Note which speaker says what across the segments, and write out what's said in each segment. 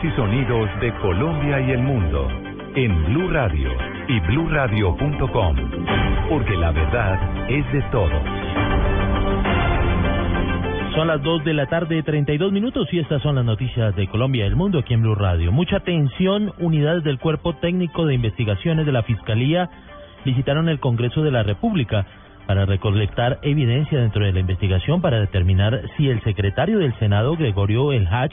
Speaker 1: Y sonidos de Colombia y el mundo en Blue Radio y bluradio.com, porque la verdad es de todos.
Speaker 2: Son las 2 de la tarde, 32 minutos, y estas son las noticias de Colombia y el mundo aquí en Blue Radio. Mucha atención, unidades del Cuerpo Técnico de Investigaciones de la Fiscalía visitaron el Congreso de la República para recolectar evidencia dentro de la investigación para determinar si el secretario del Senado, Gregorio El Hach,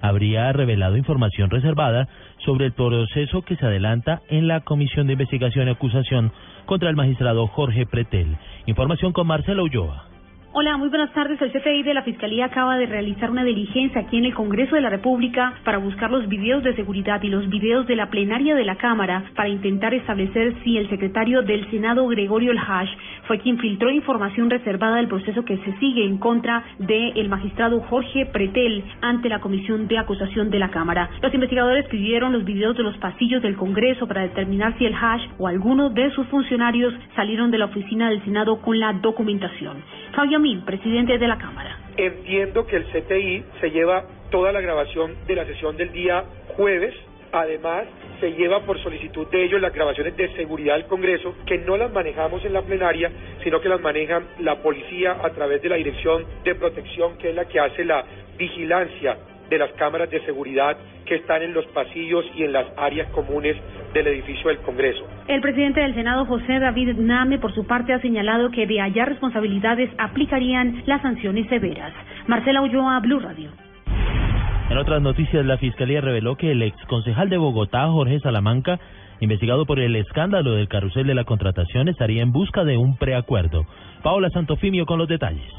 Speaker 2: habría revelado información reservada sobre el proceso que se adelanta en la Comisión de Investigación y Acusación contra el magistrado Jorge Pretel. Información con Marcelo Ulloa.
Speaker 3: Hola, muy buenas tardes. El CTI de la Fiscalía acaba de realizar una diligencia aquí en el Congreso de la República para buscar los videos de seguridad y los videos de la plenaria de la Cámara para intentar establecer si el secretario del Senado, Gregorio El Hash, fue quien filtró información reservada del proceso que se sigue en contra del magistrado Jorge Pretel ante la Comisión de Acusación de la Cámara. Los investigadores pidieron los videos de los pasillos del Congreso para determinar si el Hash o alguno de sus funcionarios salieron de la oficina del Senado con la documentación. Fabio Mil, presidente de la Cámara.
Speaker 4: Entiendo que el CTI se lleva toda la grabación de la sesión del día jueves. Además, se lleva por solicitud de ellos las grabaciones de seguridad del Congreso, que no las manejamos en la plenaria, sino que las maneja la policía a través de la Dirección de Protección, que es la que hace la vigilancia de las cámaras de seguridad que están en los pasillos y en las áreas comunes del edificio del Congreso.
Speaker 3: El presidente del Senado, José David Name, por su parte, ha señalado que de hallar responsabilidades aplicarían las sanciones severas. Marcela Ulloa, Blue Radio.
Speaker 2: En otras noticias, la Fiscalía reveló que el exconcejal de Bogotá, Jorge Salamanca, investigado por el escándalo del carrusel de la contratación, estaría en busca de un preacuerdo. Paola Santofimio con los detalles.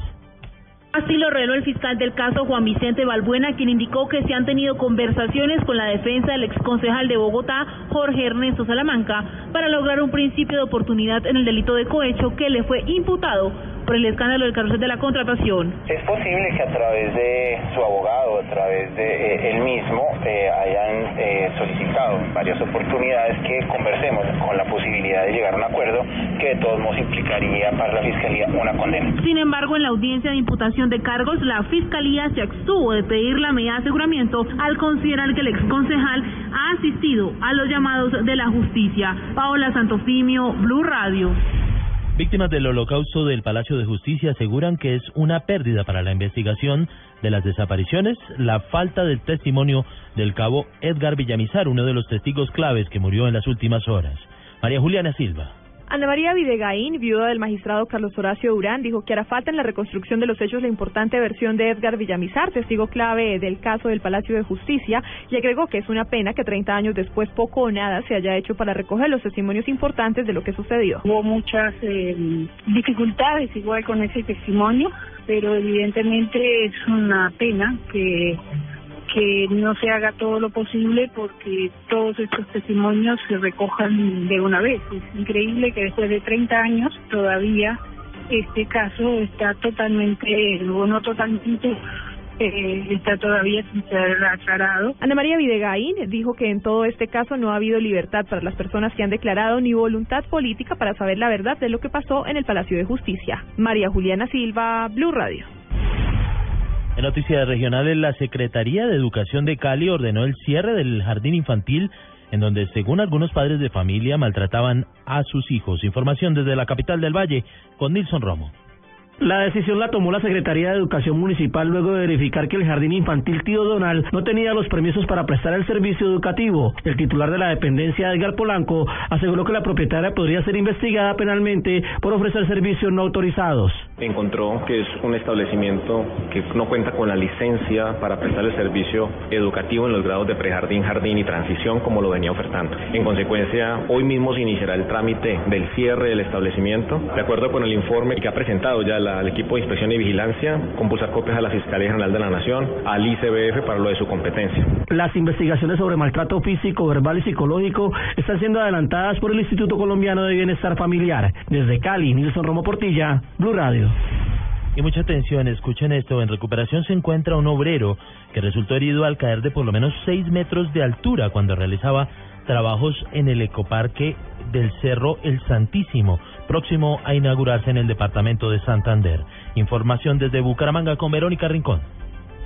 Speaker 5: Así lo reveló el fiscal del caso Juan Vicente Balbuena, quien indicó que se han tenido conversaciones con la defensa del exconcejal de Bogotá, Jorge Ernesto Salamanca, para lograr un principio de oportunidad en el delito de cohecho que le fue imputado por el escándalo del carrusel de la contratación.
Speaker 6: Es posible que a través de su abogado, a través de eh, él mismo, eh, hayan eh, solicitado en varias oportunidades que conversemos con la posibilidad de llegar a un acuerdo que de todos modos implicaría para la Fiscalía una condena.
Speaker 5: Sin embargo, en la audiencia de imputación de cargos, la Fiscalía se abstuvo de pedir la medida de aseguramiento al considerar que el exconcejal ha asistido a los llamados de la justicia. Paola Santofimio, Blue Radio.
Speaker 2: Víctimas del holocausto del Palacio de Justicia aseguran que es una pérdida para la investigación de las desapariciones la falta del testimonio del cabo Edgar Villamizar, uno de los testigos claves que murió en las últimas horas. María Juliana Silva.
Speaker 7: Ana María Videgaín, viuda del magistrado Carlos Horacio Durán, dijo que hará falta en la reconstrucción de los hechos la importante versión de Edgar Villamizar, testigo clave del caso del Palacio de Justicia, y agregó que es una pena que 30 años después poco o nada se haya hecho para recoger los testimonios importantes de lo que sucedió.
Speaker 8: Hubo muchas eh, dificultades igual con ese testimonio, pero evidentemente es una pena que que no se haga todo lo posible porque todos estos testimonios se recojan de una vez. Es increíble que después de 30 años todavía este caso está totalmente, o no totalmente, eh, está todavía sin ser aclarado.
Speaker 7: Ana María Videgaín dijo que en todo este caso no ha habido libertad para las personas que han declarado ni voluntad política para saber la verdad de lo que pasó en el Palacio de Justicia. María Juliana Silva, Blue Radio.
Speaker 2: En noticias regionales, la Secretaría de Educación de Cali ordenó el cierre del jardín infantil en donde, según algunos padres de familia, maltrataban a sus hijos. Información desde la capital del Valle con Nilson Romo.
Speaker 9: La decisión la tomó la Secretaría de Educación Municipal luego de verificar que el jardín infantil Tío Donal no tenía los permisos para prestar el servicio educativo. El titular de la dependencia, Edgar Polanco, aseguró que la propietaria podría ser investigada penalmente por ofrecer servicios no autorizados.
Speaker 10: encontró que es un establecimiento que no cuenta con la licencia para prestar el servicio educativo en los grados de prejardín, jardín y transición como lo venía ofertando. En consecuencia, hoy mismo se iniciará el trámite del cierre del establecimiento, de acuerdo con el informe que ha presentado ya el equipo de inspección y vigilancia, compulsar copias a la Fiscalía General de la Nación, al ICBF para lo de su competencia.
Speaker 11: Las investigaciones sobre maltrato físico, verbal y psicológico están siendo adelantadas por el Instituto Colombiano de Bienestar Familiar. Desde Cali, Nilson Romo Portilla, Blue Radio.
Speaker 2: Y mucha atención, escuchen esto, en recuperación se encuentra un obrero que resultó herido al caer de por lo menos 6 metros de altura cuando realizaba trabajos en el ecoparque del Cerro El Santísimo, próximo a inaugurarse en el departamento de Santander. Información desde Bucaramanga con Verónica Rincón.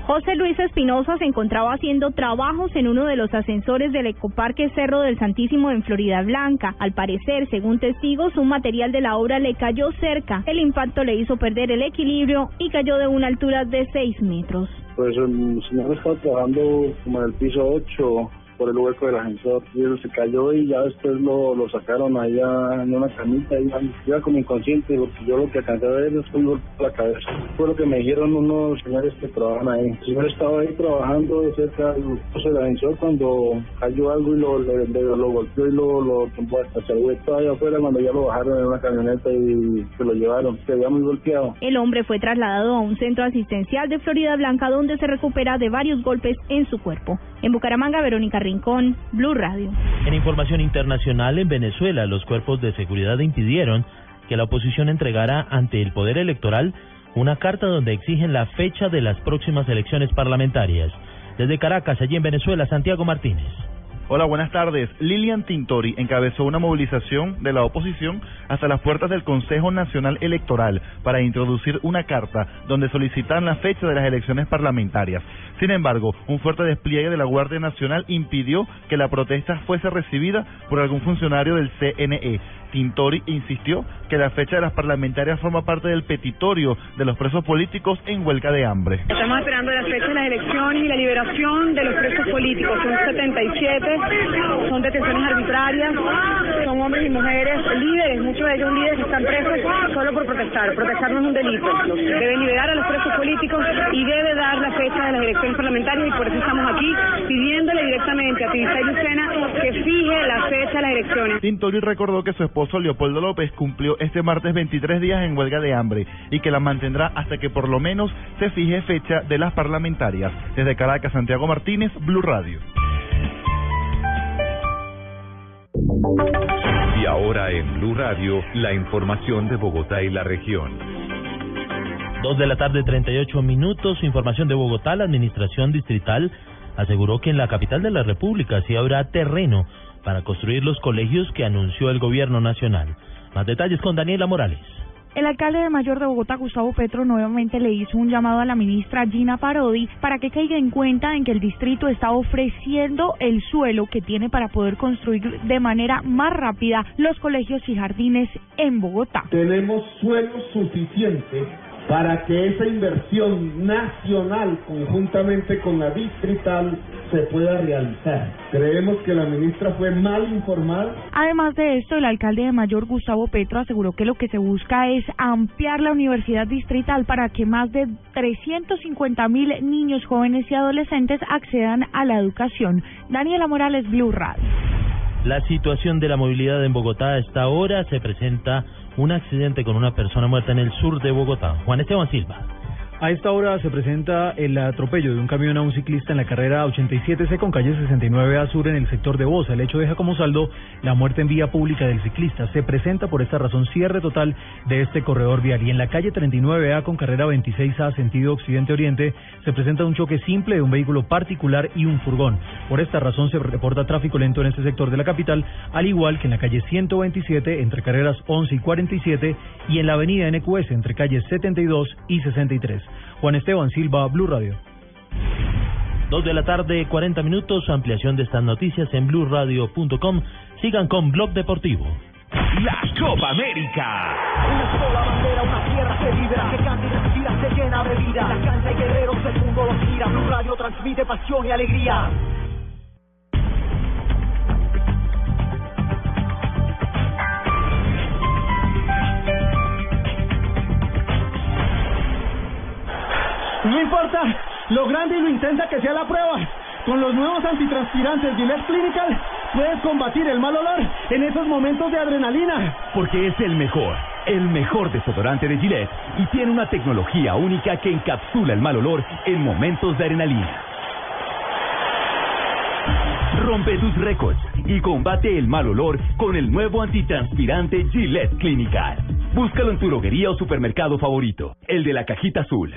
Speaker 12: José Luis Espinosa se encontraba haciendo trabajos en uno de los ascensores del Ecoparque Cerro del Santísimo en Florida Blanca. Al parecer, según testigos, un material de la obra le cayó cerca. El impacto le hizo perder el equilibrio y cayó de una altura de 6 metros.
Speaker 13: Pues el señor estaba trabajando como en el piso 8 por el hueco del ascensor y eso se cayó y ya después lo, lo sacaron allá en una camita y iba como inconsciente porque yo lo que alcancé a ver es un golpe a la cabeza. Fue lo que me dijeron unos señores que trabajan ahí. El señor estaba ahí trabajando cerca del ascensor cuando cayó algo y lo, le, lo golpeó y lo, lo tumbó hasta se hueco allá afuera cuando ya lo bajaron en una camioneta y se lo llevaron. Se había muy golpeado.
Speaker 12: El hombre fue trasladado a un centro asistencial de Florida Blanca donde se recupera de varios golpes en su cuerpo. En Bucaramanga, Verónica Rincón, Blue Radio.
Speaker 2: En información internacional, en Venezuela, los cuerpos de seguridad impidieron que la oposición entregara ante el Poder Electoral una carta donde exigen la fecha de las próximas elecciones parlamentarias. Desde Caracas, allí en Venezuela, Santiago Martínez.
Speaker 14: Hola, buenas tardes. Lilian Tintori encabezó una movilización de la oposición hasta las puertas del Consejo Nacional Electoral para introducir una carta donde solicitan la fecha de las elecciones parlamentarias. Sin embargo, un fuerte despliegue de la Guardia Nacional impidió que la protesta fuese recibida por algún funcionario del CNE. Tintori insistió que la fecha de las parlamentarias forma parte del petitorio de los presos políticos en huelga de hambre.
Speaker 15: Estamos esperando la fecha de las elecciones y la liberación de los presos políticos. Son 77, son detenciones arbitrarias, son hombres y mujeres líderes, muchos de ellos líderes que están presos solo por protestar. Protestar no es un delito. Deben liberar a los presos políticos y debe dar la fecha de las elecciones parlamentarias y por eso estamos aquí pidiéndole directamente a Tibisay Lucena que fije la fecha de las elecciones.
Speaker 14: Tintori recordó que su esposo Leopoldo López cumplió este martes 23 días en huelga de hambre y que la mantendrá hasta que por lo menos se fije fecha de las parlamentarias. Desde Caracas, Santiago Martínez, Blue Radio.
Speaker 1: Y ahora en Blue Radio, la información de Bogotá y la región.
Speaker 2: Dos de la tarde, 38 minutos. Información de Bogotá. La administración distrital aseguró que en la capital de la República sí habrá terreno para construir los colegios que anunció el gobierno nacional. Más detalles con Daniela Morales.
Speaker 16: El alcalde de Mayor de Bogotá, Gustavo Petro, nuevamente le hizo un llamado a la ministra Gina Parodi para que caiga en cuenta en que el distrito está ofreciendo el suelo que tiene para poder construir de manera más rápida los colegios y jardines en Bogotá.
Speaker 4: Tenemos suelo suficiente para que esa inversión nacional conjuntamente con la distrital se pueda realizar. Creemos que la ministra fue mal informada.
Speaker 16: Además de esto, el alcalde de Mayor, Gustavo Petro, aseguró que lo que se busca es ampliar la universidad distrital para que más de 350 mil niños, jóvenes y adolescentes accedan a la educación. Daniela Morales, Blue Radio.
Speaker 2: La situación de la movilidad en Bogotá a esta hora se presenta un accidente con una persona muerta en el sur de Bogotá. Juan Esteban Silva.
Speaker 17: A esta hora se presenta el atropello de un camión a un ciclista en la carrera 87C con calle 69A Sur en el sector de Bosa. El hecho deja como saldo la muerte en vía pública del ciclista. Se presenta por esta razón cierre total de este corredor vial. Y en la calle 39A con carrera 26A sentido occidente-oriente se presenta un choque simple de un vehículo particular y un furgón. Por esta razón se reporta tráfico lento en este sector de la capital, al igual que en la calle 127 entre carreras 11 y 47 y en la avenida NQS entre calles 72 y 63. Juan Esteban Silva, Blue Radio.
Speaker 2: Dos de la tarde, 40 minutos. Ampliación de estas noticias en blueradio.com. Sigan con Blog Deportivo.
Speaker 18: La Copa América. Una sola bandera, una tierra que vibra, que canta y respira, se llena de vida. La cancha y guerreros del mundo los mira. Blue Radio transmite pasión y alegría.
Speaker 19: Lo grande y lo intensa que sea la prueba. Con los nuevos antitranspirantes Gillette Clinical puedes combatir el mal olor en esos momentos de adrenalina.
Speaker 20: Porque es el mejor, el mejor desodorante de Gillette y tiene una tecnología única que encapsula el mal olor en momentos de adrenalina. Rompe tus récords y combate el mal olor con el nuevo antitranspirante Gillette Clinical. Búscalo en tu droguería o supermercado favorito, el de la cajita azul.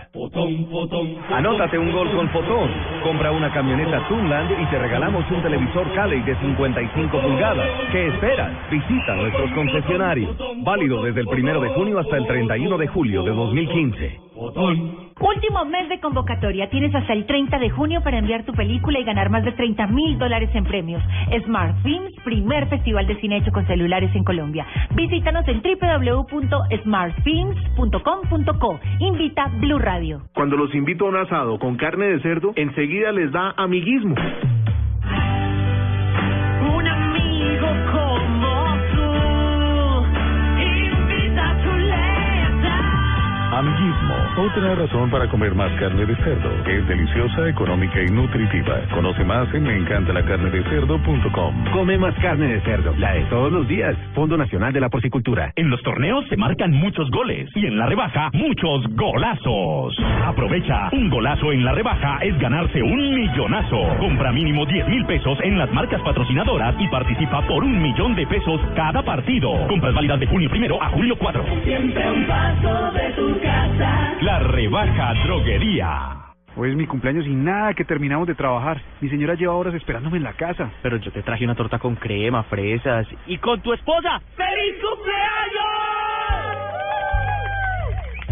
Speaker 21: Anótate un gol con Fotón. Compra una camioneta Tunland y te regalamos un televisor Cali de 55 pulgadas. ¿Qué esperas? Visita nuestros concesionarios. Válido desde el primero de junio hasta el 31 de julio de 2015.
Speaker 22: Último mes de convocatoria. Tienes hasta el 30 de junio para enviar tu película y ganar más de 30 mil dólares en premios. Smart Films, primer festival de cine hecho con celulares en Colombia. Visítanos en www.smartfilms.com.co. Invita Blue Radio.
Speaker 23: Cuando los invito a un asado con carne de cerdo, enseguida les da amiguismo.
Speaker 24: Un amigo como tú invita tu
Speaker 1: Amiguismo, otra razón para comer más carne de cerdo. Es deliciosa, económica y nutritiva. Conoce más en meencantalacarnedecerdo.com.
Speaker 25: Come más carne de cerdo, la de todos los días. Fondo Nacional de la Porcicultura.
Speaker 26: En los torneos se marcan muchos goles y en la rebaja muchos golazos. Aprovecha, un golazo en la rebaja es ganarse un millonazo. Compra mínimo 10 mil pesos en las marcas patrocinadoras y participa por un millón de pesos cada partido. Compras válidas de junio primero a julio 4.
Speaker 24: Siempre un paso de tu casa.
Speaker 26: La rebaja droguería.
Speaker 27: Hoy es mi cumpleaños y nada que terminamos de trabajar. Mi señora lleva horas esperándome en la casa.
Speaker 28: Pero yo te traje una torta con crema, fresas y con tu esposa.
Speaker 24: ¡Feliz cumpleaños!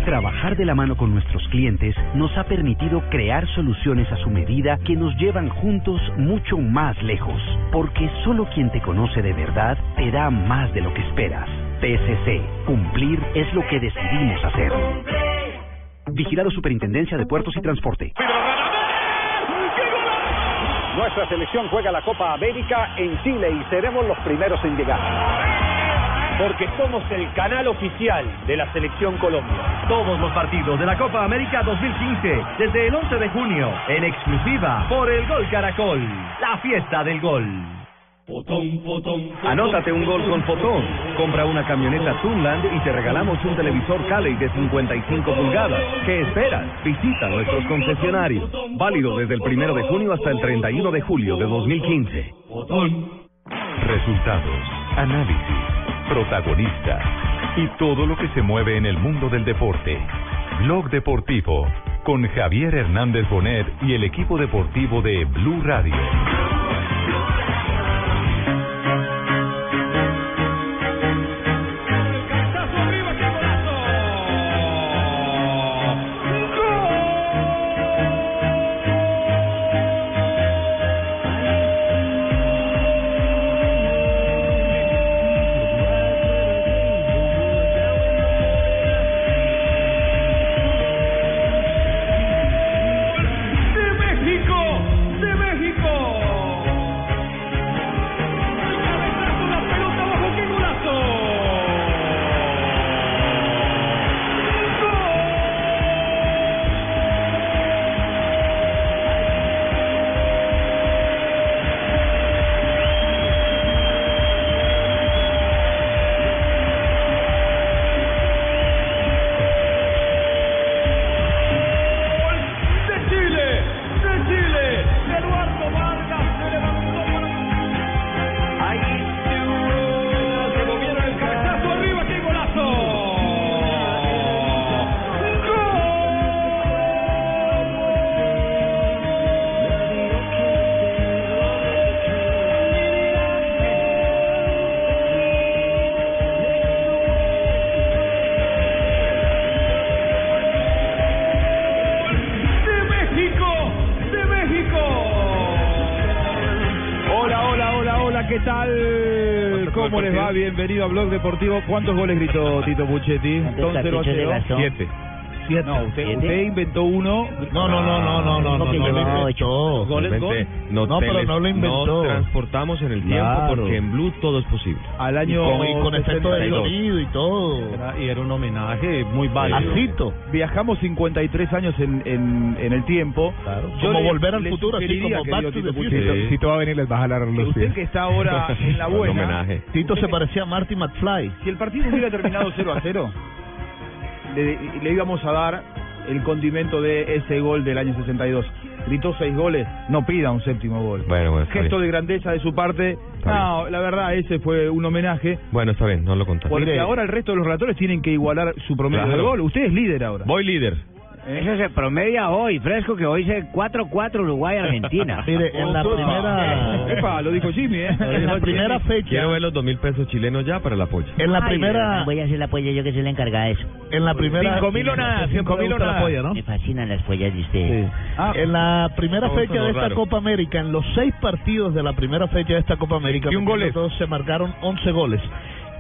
Speaker 29: Trabajar de la mano con nuestros clientes nos ha permitido crear soluciones a su medida que nos llevan juntos mucho más lejos. Porque solo quien te conoce de verdad te da más de lo que esperas. PSC, cumplir es lo que decidimos hacer. Vigilado Superintendencia de Puertos y Transporte.
Speaker 30: Nuestra selección juega la Copa América en Chile y seremos los primeros en llegar.
Speaker 31: Porque somos el canal oficial de la Selección Colombia. Todos los partidos de la Copa América 2015, desde el 11 de junio, en exclusiva por el Gol Caracol, la fiesta del gol.
Speaker 21: Anótate un gol con Fotón. Compra una camioneta Tunland y te regalamos un televisor Cali de 55 pulgadas. ¿Qué esperas? Visita nuestros concesionarios. Válido desde el primero de junio hasta el 31 de julio de 2015.
Speaker 1: Resultados, análisis, protagonistas y todo lo que se mueve en el mundo del deporte. Blog Deportivo con Javier Hernández Bonet y el equipo deportivo de Blue Radio.
Speaker 27: Bienvenido a Blog Deportivo. ¿Cuántos goles gritó Tito Puchetti? Son 0 a 0. 7.
Speaker 32: siete.
Speaker 27: No, usted, usted inventó uno.
Speaker 32: No, no, no, no, no, no, no, no, lo inventó.
Speaker 27: Goles, gol.
Speaker 32: No, pero no lo inventó.
Speaker 33: Nos transportamos en el tiempo
Speaker 32: Claro.
Speaker 33: porque en Blue todo es posible.
Speaker 27: Al año
Speaker 32: Y con, y con efecto de
Speaker 27: 62.
Speaker 32: sonido y todo.
Speaker 34: Era- y era un homenaje muy válido.
Speaker 32: Asito.
Speaker 27: Viajamos 53 años en, en, en el tiempo. Yo
Speaker 32: Como
Speaker 27: le-
Speaker 32: volver al futuro, así como Back to the Future. Tito va a venir les va a jalar los
Speaker 27: Usted
Speaker 32: pies.
Speaker 27: que está ahora en la buena.
Speaker 32: homenaje. Tito se parecía a Marty McFly.
Speaker 27: Si el partido hubiera terminado 0 a 0, le, le íbamos a dar el condimento de ese gol del año 62. Gritó seis goles, no pida un séptimo gol.
Speaker 33: Bueno, bueno,
Speaker 27: Gesto
Speaker 33: bien.
Speaker 27: de grandeza de su parte. no, la verdad, ese fue un homenaje.
Speaker 33: Bueno, está bien, no lo contamos.
Speaker 27: Porque ahora el resto de los relatores tienen que igualar su promedio
Speaker 33: Claro.
Speaker 27: de gol. Usted es líder ahora.
Speaker 33: Voy líder.
Speaker 35: Eso se promedia hoy, fresco, que hoy se 4-4 Uruguay-Argentina.
Speaker 32: Mire, en la primera...
Speaker 27: Epa, lo dijo Jimmy, ¿eh?
Speaker 32: En la primera fecha...
Speaker 33: Quiero ver los dos mil pesos chilenos ya para el apoyo.
Speaker 32: En la
Speaker 35: Ay,
Speaker 32: primera...
Speaker 35: Voy a hacer la polla yo que soy la encargada de eso.
Speaker 32: En la primera...
Speaker 35: Cinco mil o nada,
Speaker 32: Siempre
Speaker 35: cinco
Speaker 32: me
Speaker 35: mil o nada.
Speaker 32: polla, ¿no?
Speaker 35: Me fascinan las pollas de ustedes.
Speaker 32: Ah, en la primera fecha de esta
Speaker 35: raros.
Speaker 32: Copa América, en los seis partidos de la primera fecha de esta Copa América,
Speaker 27: 21 goles.
Speaker 32: todos se marcaron 11 goles.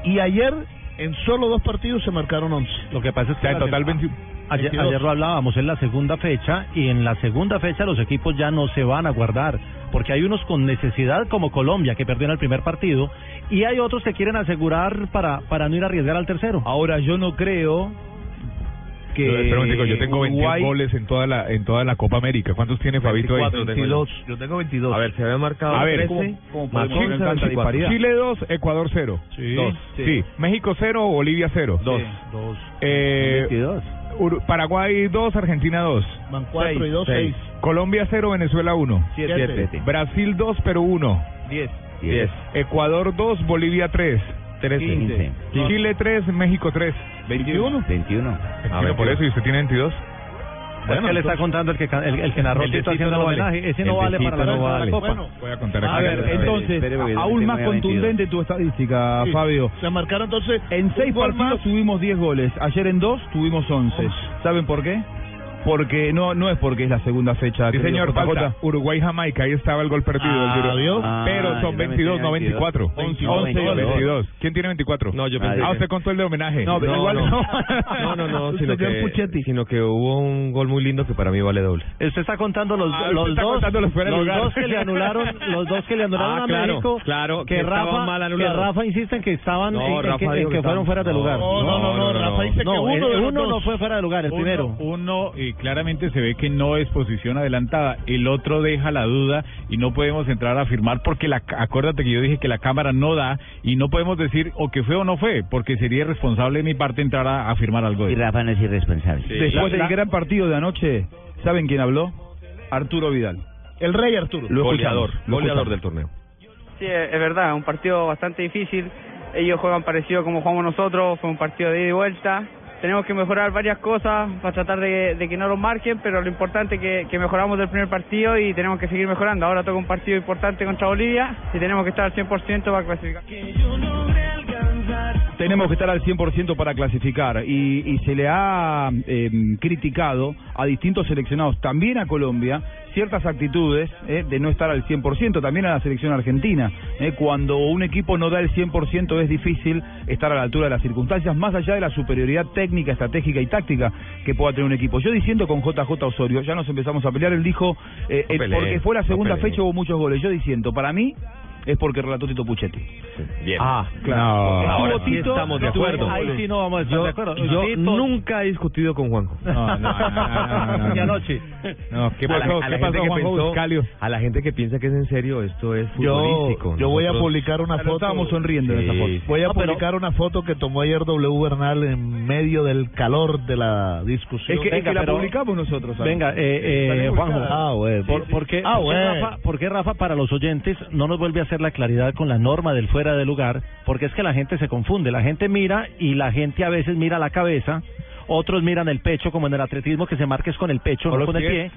Speaker 32: Y ayer, en solo dos partidos, se marcaron 11.
Speaker 34: Lo que pasa es que
Speaker 32: en
Speaker 34: la-
Speaker 32: total
Speaker 34: ayer,
Speaker 32: 22.
Speaker 34: ayer lo hablábamos, en la segunda fecha, y en la segunda fecha los equipos ya no se van a guardar, porque hay unos con necesidad como Colombia, que perdió en el primer partido, y hay otros que quieren asegurar para, para no ir a arriesgar al tercero.
Speaker 27: Ahora, yo no creo que
Speaker 36: un momentico, yo tengo 21
Speaker 27: Uruguay-
Speaker 36: goles en toda la en toda la Copa América. ¿Cuántos tiene Fabito ahí?
Speaker 33: 24 tengo yo.
Speaker 32: Yo tengo 22.
Speaker 33: A ver, se había marcado
Speaker 36: A ver,
Speaker 33: 13,
Speaker 27: ¿cómo
Speaker 33: más
Speaker 27: podemos
Speaker 33: 11,
Speaker 27: ver tanta
Speaker 33: 24.
Speaker 27: disparidad?
Speaker 36: Chile 2, Ecuador 0.
Speaker 27: Sí. Sí.
Speaker 36: Sí. México 0, Bolivia 0.
Speaker 27: Dos.
Speaker 34: Dos.
Speaker 36: Eh,
Speaker 27: 22.
Speaker 36: Ur- Paraguay 2, Argentina 2.
Speaker 32: Van 4 y
Speaker 27: Seis.
Speaker 32: 2,
Speaker 33: Seis.
Speaker 32: 6.
Speaker 36: Colombia 0, Venezuela 1.
Speaker 27: Siete.
Speaker 33: Siete.
Speaker 36: Brasil 2, Perú 1.
Speaker 27: 10.
Speaker 33: 10.
Speaker 36: Ecuador 2, Bolivia 3.
Speaker 33: 13.
Speaker 35: 15.
Speaker 36: Chile 3, México 3.
Speaker 27: 21.
Speaker 35: 21.
Speaker 36: A ver, por eso, ¿y usted tiene 22?
Speaker 34: Es que le está contando el que, el, el que narró
Speaker 33: El de
Speaker 34: haciendo el homenaje. Ese no vale para la,
Speaker 33: no vale.
Speaker 34: Copa.
Speaker 32: Bueno,
Speaker 36: Voy a contar
Speaker 27: A ver, entonces, aún más contundente tu estadística,
Speaker 32: Sí.
Speaker 27: Fabio.
Speaker 32: Se marcaron entonces...
Speaker 27: En seis partidos
Speaker 32: más.
Speaker 27: tuvimos 10 goles. Ayer en dos tuvimos 11. ¿Saben por qué? Porque no no es porque es la segunda fecha.
Speaker 36: Sí, señor, falta Uruguay-Jamaica. Ahí estaba el gol perdido.
Speaker 32: Ah,
Speaker 36: el.
Speaker 32: ¿vio?
Speaker 36: Pero
Speaker 35: Ah,
Speaker 36: son
Speaker 35: yo también
Speaker 36: 22,
Speaker 35: tenía
Speaker 36: no 24.
Speaker 27: 11,
Speaker 36: 11 y
Speaker 35: 22.
Speaker 36: 22. ¿Quién tiene 24?
Speaker 33: No, yo
Speaker 35: Nadie.
Speaker 33: pensé
Speaker 36: Ah, usted contó el de homenaje.
Speaker 27: No, pero
Speaker 33: No,
Speaker 27: igual
Speaker 33: no.
Speaker 27: no.
Speaker 33: No, no, no, sino que,
Speaker 27: Puchetti.
Speaker 33: sino que hubo un gol muy lindo que para mí vale doble.
Speaker 34: Usted está contando los,
Speaker 36: Ah,
Speaker 34: los
Speaker 36: está
Speaker 34: dos,
Speaker 36: contando los
Speaker 34: los
Speaker 36: lugar.
Speaker 34: dos que le anularon, los dos que le anularon
Speaker 33: Ah,
Speaker 34: a
Speaker 33: claro,
Speaker 34: México,
Speaker 33: claro,
Speaker 34: que,
Speaker 33: que
Speaker 34: Rafa,
Speaker 33: mal
Speaker 34: que. Rafa insiste en que estaban,
Speaker 33: No,
Speaker 34: en- en,
Speaker 33: Rafa
Speaker 34: que, en que
Speaker 33: que
Speaker 34: fueron fuera de lugar.
Speaker 32: No, no, no, no, Rafa dice que
Speaker 34: No,
Speaker 32: uno
Speaker 34: uno no fue fuera de lugar, el primero.
Speaker 36: Uno, y claramente se ve que no es posición adelantada. El otro deja la duda y no podemos entrar a afirmar porque la, acuérdate que yo dije que la cámara no da y no podemos decir o que fue o no fue porque sería irresponsable de mi parte entrar a afirmar algo
Speaker 35: Y. Rafa no es irresponsable.
Speaker 27: Después
Speaker 36: La-
Speaker 27: del gran partido de anoche, ¿saben quién habló? Arturo Vidal.
Speaker 32: El rey Arturo.
Speaker 27: Lo
Speaker 33: goleador,
Speaker 27: lo
Speaker 33: goleador del torneo.
Speaker 37: Sí, es verdad, un partido bastante difícil. Ellos juegan parecido como jugamos nosotros, fue un partido de ida y vuelta. Tenemos que mejorar varias cosas para tratar de, que no nos marquen, pero lo importante es que, que mejoramos del primer partido y tenemos que seguir mejorando. Ahora toca un partido importante contra Bolivia y tenemos que estar al 100% para clasificar.
Speaker 27: Tenemos que estar al 100% para clasificar y, y se le ha eh, criticado a distintos seleccionados, también a Colombia, ciertas actitudes eh, de no estar al 100%, también a la selección argentina. eh, cuando un equipo no da el 100% es difícil estar a la altura de las circunstancias, más allá de la superioridad técnica, estratégica y táctica que pueda tener un equipo. Yo diciendo con JJ Osorio, ya nos empezamos a pelear, él dijo, eh,
Speaker 33: No
Speaker 27: eh, porque fue la segunda fecha hubo muchos goles. Yo diciendo, para mí es porque relató Tito Puchetti.
Speaker 33: Bien.
Speaker 27: Ah, claro.
Speaker 33: No, ahora
Speaker 27: Estuvo
Speaker 33: sí
Speaker 27: Tito,
Speaker 33: estamos de acuerdo.
Speaker 34: Ahí sí no vamos a estar
Speaker 33: Yo,
Speaker 34: de acuerdo.
Speaker 33: yo
Speaker 34: Tito-
Speaker 33: nunca he discutido con Juanjo.
Speaker 36: No, no, no, no, no, no,
Speaker 34: Ni
Speaker 36: no.
Speaker 34: anoche.
Speaker 36: No, ¿qué
Speaker 33: A la-
Speaker 36: pasó?
Speaker 33: a
Speaker 36: ¿Qué
Speaker 33: la
Speaker 36: pasó,
Speaker 33: gente que
Speaker 36: Juanjo
Speaker 33: pensó-
Speaker 36: Buscalio?
Speaker 33: A la gente que piensa que es en serio, esto es
Speaker 32: Yo,
Speaker 33: futbolístico.
Speaker 32: yo voy a publicar una foto.
Speaker 27: estábamos sonriendo en esa foto.
Speaker 32: Voy a
Speaker 34: No, pero-
Speaker 32: publicar una foto que tomó ayer W Bernal en medio del calor de la discusión.
Speaker 27: Es que, es
Speaker 34: Venga,
Speaker 27: que la
Speaker 34: pero-
Speaker 27: publicamos nosotros. ¿sabes?
Speaker 34: Venga, eh, eh, Juanjo.
Speaker 32: Ah, bueno.
Speaker 34: ¿Por, por qué,
Speaker 32: Ah,
Speaker 34: por qué,
Speaker 32: bueno.
Speaker 34: Rafa, por qué, Rafa, para los oyentes, no nos vuelve a hacer la claridad con la norma del fuera de lugar? Porque es que la gente se confunde. La gente mira y la gente a veces mira la cabeza, otros miran el pecho, como en el atletismo, que se marca es con el pecho,
Speaker 36: O
Speaker 34: no con el pie.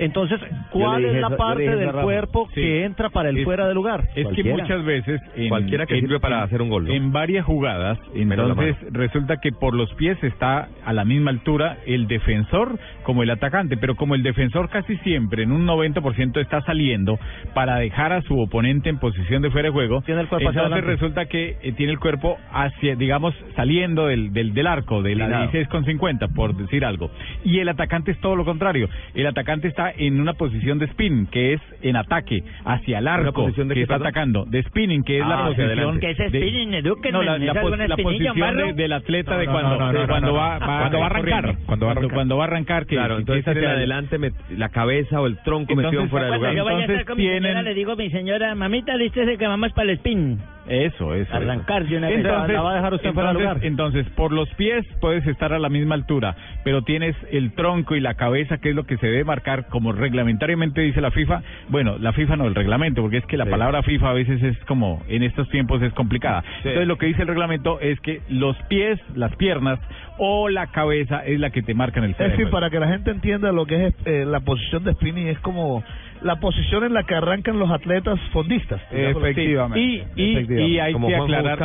Speaker 34: Entonces, ¿cuál es la
Speaker 33: eso-
Speaker 34: parte del cuerpo
Speaker 38: Sí.
Speaker 34: que entra para el
Speaker 38: Es-
Speaker 34: fuera de lugar?
Speaker 38: Es que muchas veces... En,
Speaker 33: Cualquiera que sirve para hacer un gol.
Speaker 38: En varias jugadas, entonces resulta que por los pies está a la misma altura el defensor como el atacante, pero como el defensor casi siempre en un 90% está saliendo para dejar a su oponente en posición de fuera de juego,
Speaker 34: Tiene el cuerpo hacia
Speaker 38: entonces
Speaker 34: adelante.
Speaker 38: resulta que eh, tiene el cuerpo hacia, digamos, saliendo del, del, del arco, de la
Speaker 33: Inclinado.
Speaker 38: 16 con 50, por decir algo. Y el atacante es todo lo contrario. El atacante está en una posición de spin, que es en ataque, hacia el arco,
Speaker 33: posición de
Speaker 38: que
Speaker 33: qué,
Speaker 38: está
Speaker 33: perdón?
Speaker 38: atacando. De spinning, que es
Speaker 33: Ah,
Speaker 38: la
Speaker 33: hacia
Speaker 38: posición...
Speaker 33: adelante.
Speaker 39: ¿Qué es
Speaker 38: de-
Speaker 39: spinning?
Speaker 38: No, la,
Speaker 39: ¿es
Speaker 38: la,
Speaker 39: alguna
Speaker 38: pos- la
Speaker 39: espinilla,
Speaker 38: posición de- del atleta de cuando,
Speaker 33: no, no,
Speaker 38: de
Speaker 33: no,
Speaker 38: cuando
Speaker 33: no,
Speaker 38: va,
Speaker 33: no.
Speaker 38: va-
Speaker 33: Cuando va a
Speaker 38: corriendo.
Speaker 33: arrancar, cuando va a arrancar.
Speaker 38: Cuando va a arrancar, que
Speaker 33: Claro,
Speaker 38: que
Speaker 33: entonces
Speaker 38: es hacia el-
Speaker 33: adelante met- la cabeza o el tronco metido
Speaker 38: Entonces,
Speaker 33: fuera de
Speaker 39: Cuando
Speaker 33: lugar.
Speaker 39: yo vaya a estar
Speaker 38: Entonces
Speaker 39: con mi señora,
Speaker 38: tienen-
Speaker 39: le digo a mi señora, mamita, listo, que vamos para el spin.
Speaker 38: Eso, eso.
Speaker 39: Arrancar de una vez.
Speaker 38: Entonces,
Speaker 34: la va a dejar usted
Speaker 38: entonces,
Speaker 34: lugar.
Speaker 38: entonces, por los pies puedes estar a la misma altura, pero tienes el tronco y la cabeza, que es lo que se debe marcar, como reglamentariamente dice la FIFA. Bueno, la FIFA no, el reglamento, porque es que la
Speaker 33: Sí.
Speaker 38: palabra FIFA a veces es como, en estos tiempos es complicada. Entonces, lo que dice el reglamento es que los pies, las piernas o la cabeza es la que te marcan el
Speaker 32: Es
Speaker 38: fuera de
Speaker 32: decir, para que la gente entienda lo que es eh, la posición de spinning, es como la posición en la que arrancan los atletas fondistas. así.
Speaker 38: Efectivamente. Y, y, y hay
Speaker 33: Como
Speaker 38: que aclarar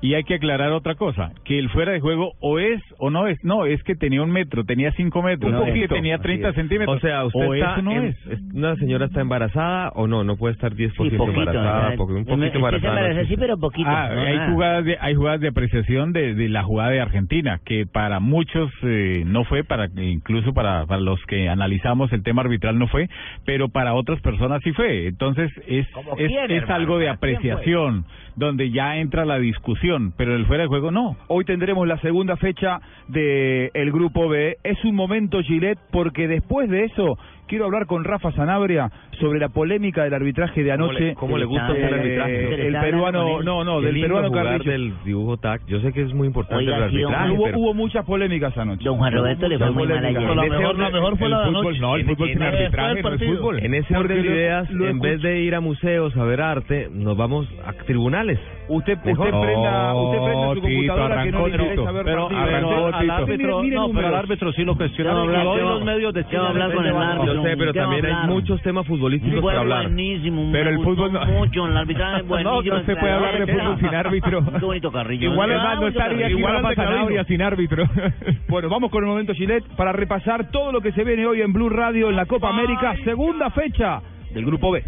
Speaker 38: y hay que aclarar otra cosa, que el fuera de juego o es o no es, no, es que tenía un metro, tenía cinco metros,
Speaker 33: No,
Speaker 38: es que tenía
Speaker 33: así
Speaker 38: 30
Speaker 33: es.
Speaker 38: centímetros.
Speaker 33: O sea, usted
Speaker 38: o
Speaker 33: está
Speaker 38: eso no
Speaker 33: en-
Speaker 38: es.
Speaker 33: ¿Una señora está embarazada o no? No puede estar 10%
Speaker 39: Sí, poquito,
Speaker 33: embarazada, un poquito
Speaker 39: es que se
Speaker 33: embarazada. no
Speaker 39: sí, pero poquito.
Speaker 38: Ah,
Speaker 39: no,
Speaker 38: hay
Speaker 39: nada.
Speaker 38: jugadas de hay jugadas de apreciación de, de la jugada de Argentina que para muchos eh, no fue para incluso para para los que analizamos el tema arbitral no fue pero para otras personas sí fue. Entonces es es,
Speaker 39: quién,
Speaker 38: es
Speaker 39: hermano,
Speaker 38: algo de apreciación donde ya entra la discusión pero el fuera de juego no.
Speaker 27: Hoy tendremos la segunda fecha del el grupo B. Es un momento Gillette porque después de eso quiero hablar con Rafa Sanabria sobre la polémica del arbitraje de
Speaker 33: ¿Cómo
Speaker 27: anoche.
Speaker 33: le, cómo le gusta el
Speaker 27: Eh,
Speaker 33: arbitraje?
Speaker 27: el peruano, no, no, del peruano
Speaker 33: jugar
Speaker 27: Carrillo.
Speaker 33: del dibujo TAC. Yo sé que es muy importante
Speaker 39: Oiga,
Speaker 33: el
Speaker 39: don
Speaker 33: arbitraje,
Speaker 27: hubo,
Speaker 33: pero...
Speaker 27: hubo muchas polémicas anoche.
Speaker 39: Don Juan Roberto le fue muy mal ayer.
Speaker 32: La
Speaker 27: En ese
Speaker 32: mejor, la
Speaker 27: orden-
Speaker 32: mejor fue la de anoche.
Speaker 38: no, el fútbol sin
Speaker 32: en-
Speaker 38: arbitraje no es fútbol.
Speaker 33: En ese orden de ideas, en vez de ir a museos a ver arte, nos vamos a tribunales.
Speaker 27: Usted, usted
Speaker 33: Mejor.
Speaker 27: prenda, usted prenda su
Speaker 38: Tito,
Speaker 27: computadora que no
Speaker 38: arrancó
Speaker 27: le ver
Speaker 34: Pero,
Speaker 27: partidos.
Speaker 34: pero
Speaker 38: Arrancó,
Speaker 34: al árbitro,
Speaker 27: Mire, mire
Speaker 34: no, pero al árbitro sí lo cuestiona.
Speaker 39: Hablar,
Speaker 34: hoy los medios de Chile
Speaker 39: hablar con el árbitro.
Speaker 33: Yo sé, pero
Speaker 39: ¿qué va a
Speaker 33: también hay muchos temas futbolísticos para hablar.
Speaker 39: buenísimo,
Speaker 38: Pero el fútbol no-
Speaker 39: mucho, el arbitraje es buenísimo.
Speaker 38: no se puede hablar de fútbol sin árbitro.
Speaker 39: Qué bonito Carrillo.
Speaker 38: Igual
Speaker 39: ¿no?
Speaker 38: es más, no estaría aquí
Speaker 32: Igual.
Speaker 38: Sanabria sin árbitro.
Speaker 27: Bueno, vamos con el momento Gillette para repasar todo lo que se viene hoy en Blue Radio en la Copa América, segunda fecha del Grupo B.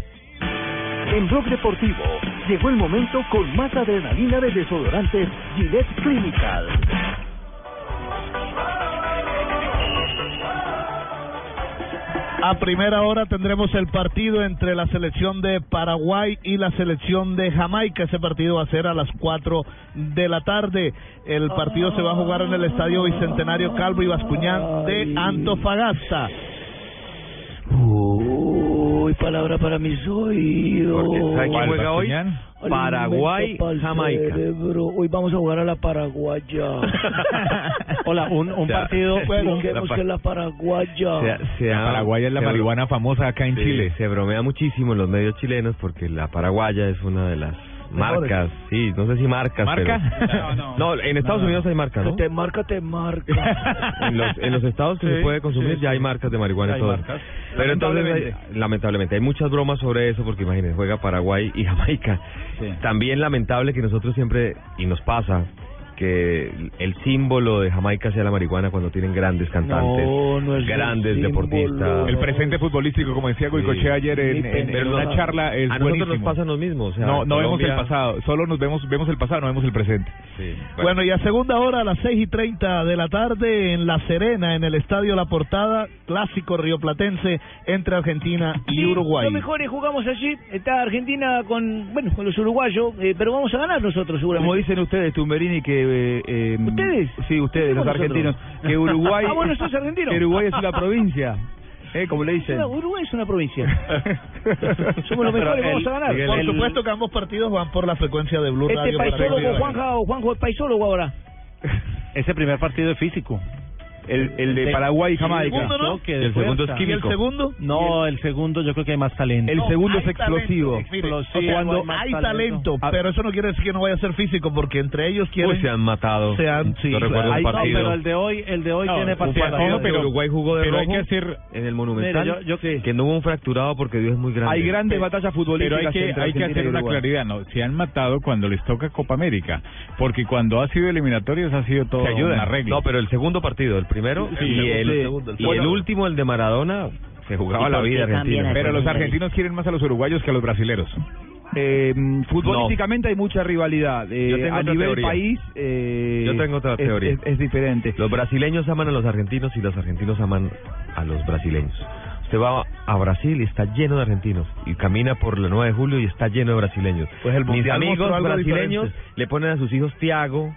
Speaker 18: En Blog Deportivo llegó el momento con más adrenalina de desodorantes Gillette Clinical.
Speaker 32: A primera hora tendremos el partido entre la selección de Paraguay y la selección de Jamaica. Ese partido va a ser a las 4 de la tarde. El partido se va a jugar en el Estadio Bicentenario Calvo y Bascuñán de Antofagasta.
Speaker 39: Uy, palabra para mis oídos.
Speaker 33: ¿sabe quién
Speaker 38: ¿Cuál,
Speaker 33: juega hoy? Paraguay, Jamaica.
Speaker 39: cerebro. Hoy vamos a jugar a la paraguaya.
Speaker 34: Hola, un, un
Speaker 33: sea,
Speaker 34: partido.
Speaker 39: Expliquemos
Speaker 33: la
Speaker 39: que es la paraguaya.
Speaker 33: Se, se
Speaker 38: La
Speaker 33: ha-
Speaker 38: Paraguaya es la marihuana famosa acá en
Speaker 33: Sí,
Speaker 38: Chile.
Speaker 33: Se bromea muchísimo en los medios chilenos porque la paraguaya es una de las marcas, sí, no sé si marcas,
Speaker 38: ¿Marca?
Speaker 33: pero... No, en Estados Unidos hay marcas, ¿no?
Speaker 39: te marca, te marca.
Speaker 33: En los, en los estados que
Speaker 34: Sí,
Speaker 33: se puede consumir
Speaker 34: sí,
Speaker 33: ya hay marcas de marihuana
Speaker 34: Hay
Speaker 33: y todo.
Speaker 34: marcas.
Speaker 33: Pero entonces,
Speaker 27: Lamentablemente.
Speaker 33: hay- lamentablemente, hay muchas bromas sobre eso porque imagínense, juega Paraguay y Jamaica. También lamentable que nosotros siempre, y nos pasa, que el símbolo de Jamaica sea la marihuana cuando tienen grandes cantantes,
Speaker 39: No, no es el
Speaker 33: grandes deportistas.
Speaker 38: El presente futbolístico, como decía Goicochea ayer en, en- una
Speaker 33: no-
Speaker 38: charla, es
Speaker 33: a nosotros nos pasa lo mismo. O sea,
Speaker 38: no, no vemos el pasado, solo nos vemos vemos el pasado, no vemos el presente.
Speaker 33: Sí,
Speaker 32: Bueno, y a segunda hora, a las 6 y 30 de la tarde, en La Serena, en el Estadio La Portada, clásico rioplatense entre Argentina y
Speaker 39: Sí,
Speaker 32: Uruguay.
Speaker 39: Los mejores jugamos allí. Está Argentina con, bueno, con los uruguayos, eh, pero vamos a ganar nosotros seguramente.
Speaker 27: Como dicen ustedes, Tumberini, que... eh, eh,
Speaker 39: ¿Ustedes?
Speaker 27: Sí, ustedes,
Speaker 39: ¿Qué
Speaker 27: los argentinos.
Speaker 39: nosotros?
Speaker 27: Que Uruguay...
Speaker 39: Ah, bueno, sos argentino.
Speaker 27: Que Uruguay es una provincia. ¿Eh? Como le dicen.
Speaker 39: No, Uruguay es una provincia. Somos los mejores,
Speaker 32: Pero
Speaker 39: vamos
Speaker 32: el-
Speaker 39: a ganar.
Speaker 32: Por
Speaker 39: El-
Speaker 32: supuesto que ambos partidos van por la frecuencia de Blue
Speaker 39: Este
Speaker 32: Radio.
Speaker 39: paisólogo,
Speaker 32: que-
Speaker 39: Juanja, o Juanjo es paisólogo ahora.
Speaker 34: Ese primer partido es físico.
Speaker 27: El, el de Paraguay y Jamaica.
Speaker 32: segundo, ¿no?
Speaker 34: De
Speaker 27: el segundo es
Speaker 34: fuerza.
Speaker 32: ¿Y el
Speaker 27: químico.
Speaker 32: segundo?
Speaker 34: No, el segundo yo creo que hay más talento.
Speaker 27: El segundo es explosivo.
Speaker 32: talento, mire,
Speaker 34: Explosivo,
Speaker 32: cuando
Speaker 34: hay más
Speaker 32: hay
Speaker 34: talento.
Speaker 32: talento, pero eso no quiere decir que no vaya a ser físico, porque entre ellos quieren...
Speaker 33: Uy, se han matado.
Speaker 32: Se han- sí,
Speaker 33: Yo recuerdo
Speaker 34: No,
Speaker 33: partido.
Speaker 34: pero el de hoy, el de hoy
Speaker 38: No,
Speaker 34: tiene
Speaker 38: un partido,
Speaker 33: pero Uruguay jugó de
Speaker 38: pero hay
Speaker 33: rojo
Speaker 38: que hacer-
Speaker 33: en el Monumental.
Speaker 34: Mire, yo- yo-
Speaker 33: que no hubo un fracturado porque Dios es muy grande.
Speaker 27: Hay grandes batallas
Speaker 38: Pero
Speaker 27: futbolísticas
Speaker 38: hay que,
Speaker 27: entre
Speaker 38: hay que
Speaker 27: Argentina
Speaker 38: hacer
Speaker 27: y
Speaker 38: una
Speaker 27: Uruguay.
Speaker 38: claridad, ¿no? Se han matado cuando les toca Copa América, porque cuando ha sido eliminatorios ha sido todo
Speaker 33: Se ayudan.
Speaker 38: una regla.
Speaker 33: No, pero el segundo partido, el primero
Speaker 38: Sí,
Speaker 33: y,
Speaker 38: el
Speaker 33: el,
Speaker 38: segundo, el
Speaker 33: y el último, el de Maradona, se jugaba
Speaker 38: ¿Y
Speaker 33: la vida argentina.
Speaker 38: Pero los argentinos quieren más a los uruguayos que a los brasileros.
Speaker 27: Eh, futbolísticamente hay mucha rivalidad. Eh,
Speaker 33: Yo tengo
Speaker 27: a
Speaker 33: otra
Speaker 27: nivel
Speaker 33: teoría.
Speaker 27: país eh,
Speaker 33: Yo tengo otra teoría.
Speaker 27: Es, es diferente.
Speaker 33: Los brasileños aman a los argentinos y los argentinos aman a los brasileños. Usted va a Brasil y está lleno de argentinos. Y camina por la 9 de julio y está lleno de brasileños.
Speaker 32: Pues el
Speaker 33: Mis amigos brasileños
Speaker 32: diferente.
Speaker 33: le ponen a sus hijos Tiago,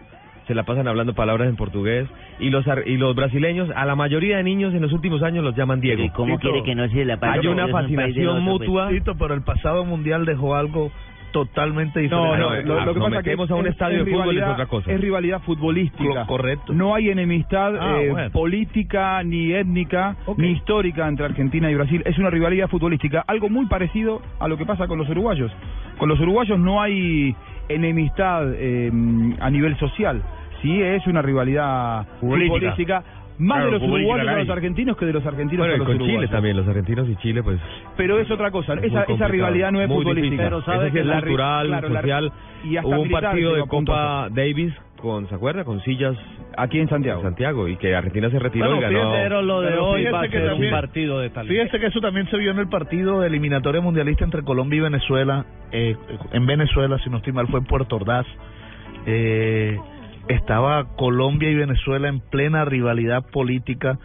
Speaker 33: se la pasan hablando palabras en portugués. Y los ar- y los brasileños, a la mayoría de niños en los últimos años los llaman Diego.
Speaker 35: ¿Y cómo quiere que no se la pase?
Speaker 33: Hay una
Speaker 35: un
Speaker 33: fascinación
Speaker 35: otro, pues.
Speaker 33: mutua.
Speaker 32: Tito, pero el pasado mundial dejó algo totalmente diferente.
Speaker 27: No, no,
Speaker 33: no,
Speaker 27: lo, lo que pasa es que
Speaker 33: a un
Speaker 27: es-
Speaker 33: estadio
Speaker 27: es
Speaker 33: de fútbol es
Speaker 27: rivalidad-
Speaker 33: otra cosa.
Speaker 27: Es rivalidad futbolística.
Speaker 32: Co- correcto.
Speaker 27: No hay enemistad
Speaker 32: Ah,
Speaker 27: eh,
Speaker 32: bueno.
Speaker 27: política, ni étnica, ni histórica entre Argentina y Brasil. Es una rivalidad futbolística. Algo muy parecido a lo que pasa con los uruguayos. Con los uruguayos no hay enemistad eh, a nivel social. Sí, es una rivalidad
Speaker 33: Futbolística.
Speaker 27: futbolística. Más
Speaker 33: Claro,
Speaker 27: de los uruguayos
Speaker 33: hay.
Speaker 27: los argentinos que de los argentinos
Speaker 33: Bueno,
Speaker 27: con los
Speaker 33: con
Speaker 27: uruguayos.
Speaker 33: Chile también, los argentinos y Chile, pues.
Speaker 27: Pero es otra cosa.
Speaker 33: Muy
Speaker 27: Esa, esa rivalidad no es
Speaker 33: muy
Speaker 27: futbolística.
Speaker 33: difícil.
Speaker 27: Pero sabe
Speaker 33: sí es
Speaker 27: la
Speaker 33: cultural,
Speaker 27: claro, la-
Speaker 33: social.
Speaker 27: y hasta
Speaker 33: Hubo un partido de
Speaker 27: a punto
Speaker 33: Copa Davis con, ¿se acuerda? Con sillas.
Speaker 27: Aquí en Santiago.
Speaker 33: En Santiago, y que Argentina se retiró
Speaker 32: Bueno,
Speaker 33: y ganó.
Speaker 34: Pero lo de
Speaker 32: Pero
Speaker 34: hoy va a
Speaker 32: que
Speaker 34: ser un partido de talento.
Speaker 32: Fíjese que eso también se vio en el partido de eliminatoria mundialista entre Colombia y Venezuela. eh, en Venezuela, si no estoy mal, fue en Puerto Ordaz. Eh, estaba Colombia y Venezuela en plena rivalidad política.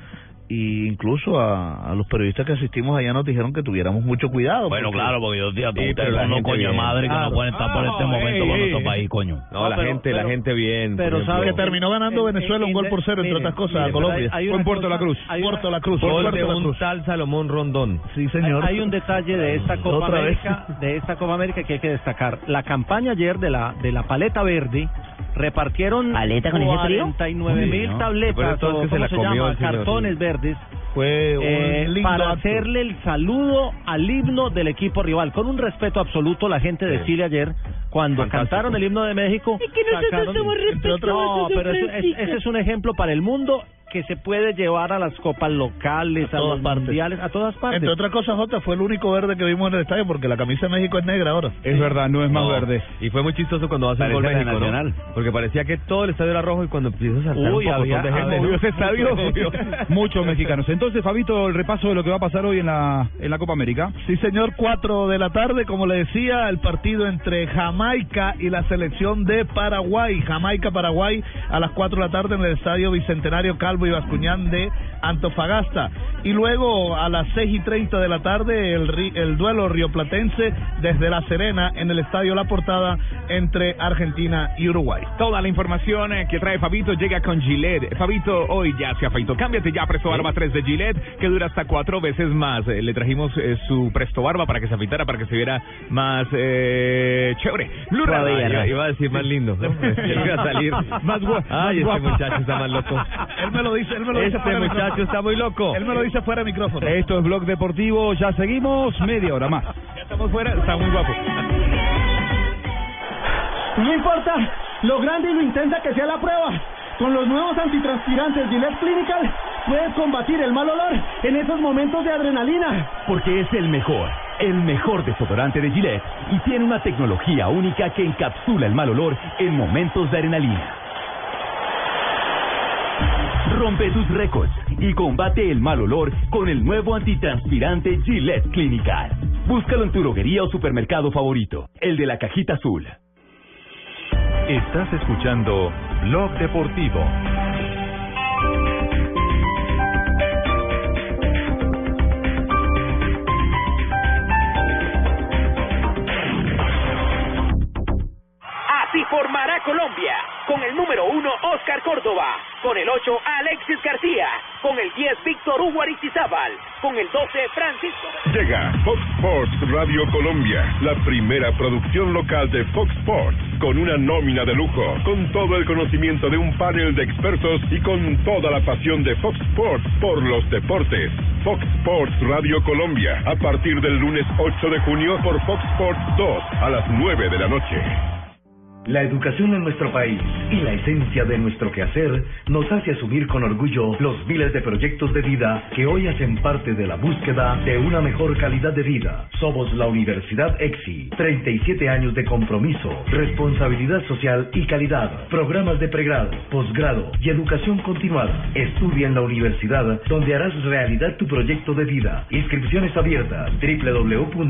Speaker 32: Y incluso a, a los periodistas que asistimos allá nos dijeron que tuviéramos mucho cuidado.
Speaker 40: Bueno,
Speaker 32: porque-
Speaker 40: claro, porque yo, tío,
Speaker 33: Sí, pero
Speaker 40: ustedes son coño de madre que
Speaker 32: Claro.
Speaker 40: no pueden estar por este
Speaker 38: Ah,
Speaker 40: momento
Speaker 38: ey,
Speaker 40: con nuestro país, coño.
Speaker 33: No, la
Speaker 34: pero-
Speaker 33: gente, la gente bien.
Speaker 34: pero sabe
Speaker 32: que terminó ganando
Speaker 34: En-
Speaker 32: Venezuela
Speaker 34: en-
Speaker 32: un gol por cero, entre otras cosas,
Speaker 34: mire,
Speaker 32: a Colombia.
Speaker 34: hay- hay
Speaker 27: Fue en Puerto La Cruz.
Speaker 34: hay una-
Speaker 32: Puerto La Cruz.
Speaker 33: Gol
Speaker 32: Puerto
Speaker 33: de
Speaker 32: La
Speaker 33: un
Speaker 32: Cruz.
Speaker 33: tal Salomón Rondón.
Speaker 32: Sí, señor.
Speaker 34: Hay un detalle de esta Copa. América, de esta Copa América que hay que destacar. La campaña ayer de la de la paleta verde repartieron
Speaker 35: ¿Paleta con ese frío?
Speaker 34: 49 mil
Speaker 33: ¿no?
Speaker 34: tabletas
Speaker 33: Pero entonces
Speaker 34: o
Speaker 33: se
Speaker 34: ¿cómo
Speaker 33: la
Speaker 34: se
Speaker 33: comió
Speaker 34: llama? cartones verdes
Speaker 32: Fue un
Speaker 34: eh,
Speaker 32: lindo
Speaker 34: para
Speaker 32: acto.
Speaker 34: hacerle el saludo al himno del equipo rival con un respeto absoluto la gente de. Chile ayer cuando
Speaker 33: Fantástico.
Speaker 34: cantaron el himno de México
Speaker 22: Es que nosotros
Speaker 34: sacaron-
Speaker 22: somos
Speaker 34: entre otras- no
Speaker 22: respetuosos,
Speaker 34: pero eso- es-
Speaker 22: Francisco.
Speaker 34: ese es un ejemplo para el mundo que se puede llevar a las copas locales
Speaker 32: A
Speaker 34: a,
Speaker 32: todas
Speaker 34: los
Speaker 32: partes.
Speaker 34: mundiales a todas partes
Speaker 32: Entre otras cosas, Jota, fue el único verde que vimos en el estadio porque la camisa de México es negra ahora.
Speaker 27: Es verdad, no es más
Speaker 33: No,
Speaker 27: verde.
Speaker 33: Y fue muy chistoso cuando hace
Speaker 35: Parece
Speaker 33: gol México, ¿no?
Speaker 35: Nacional.
Speaker 33: Porque parecía que todo el estadio era rojo y cuando empieza a saltar
Speaker 34: Uy,
Speaker 33: un poco
Speaker 34: había-
Speaker 33: de gente,
Speaker 34: había-
Speaker 33: ¿no?
Speaker 27: ese estadio. Muchos mexicanos. Entonces, Fabito, el repaso de lo que va a pasar hoy en la, en la Copa América.
Speaker 32: Sí, señor, 4 de la tarde, como le decía, el partido entre Jamaica y la selección de Paraguay. Jamaica-Paraguay a las 4 de la tarde en el estadio Bicentenario Calvo y Bascuñán de Antofagasta. Y luego a las 6 y 30 de la tarde el, ri- el duelo rioplatense desde La Serena en el estadio La Portada entre Argentina y Uruguay.
Speaker 38: Toda la información eh, que trae Fabito llega con Gillette. Fabito hoy ya se afeitó. Cámbiate ya a Presto Barba 3 de Gillette, que dura hasta cuatro veces más. Eh, le trajimos eh, su Presto Barba para que se afeitara, para que se viera más eh, chévere.
Speaker 33: Iba, iba a decir más lindo. ¿no? iba a salir.
Speaker 38: Más gua-
Speaker 33: Ay,
Speaker 38: más
Speaker 33: este
Speaker 38: guapo.
Speaker 33: muchacho está más loco.
Speaker 32: Él me lo dice, él me lo dice
Speaker 33: Este
Speaker 32: de
Speaker 33: muchacho está muy loco.
Speaker 32: Él me lo dice fuera de micrófono.
Speaker 27: Esto es Blog Deportivo. Ya seguimos media hora más.
Speaker 38: Ya estamos fuera, está muy guapo.
Speaker 19: No importa lo grande y lo intensa que sea la prueba. Con los nuevos antitranspirantes Gillette Clinical puedes combatir el mal olor en esos momentos de adrenalina.
Speaker 21: Porque es el mejor, el mejor desodorante de Gillette y tiene una tecnología única que encapsula el mal olor en momentos de adrenalina. Rompe tus récords y combate el mal olor con el nuevo antitranspirante Gillette Clinical. Búscalo en tu droguería o supermercado favorito, el de la cajita azul.
Speaker 1: Estás escuchando Blog Deportivo.
Speaker 40: Así formará Colombia. Con el número 1, Oscar Córdoba. Con el 8, Alexis García. Con el 10, Víctor Hugo Aristizábal. Con el 12, Francisco.
Speaker 41: Llega Fox Sports Radio Colombia, la primera producción local de Fox Sports, con una nómina de lujo, con todo el conocimiento de un panel de expertos y con toda la pasión de Fox Sports por los deportes. Fox Sports Radio Colombia, a partir del lunes 8 de junio por Fox Sports 2 a las 9 de la noche.
Speaker 42: La educación en nuestro país y la esencia de nuestro quehacer nos hace asumir con orgullo los miles de proyectos de vida que hoy hacen parte de la búsqueda de una mejor calidad de vida. Somos la Universidad EXI, 37 años de compromiso, responsabilidad social y calidad, programas de pregrado, posgrado y educación continuada. Estudia en la universidad donde harás realidad tu proyecto de vida. Inscripciones abiertas www.exi.edu.co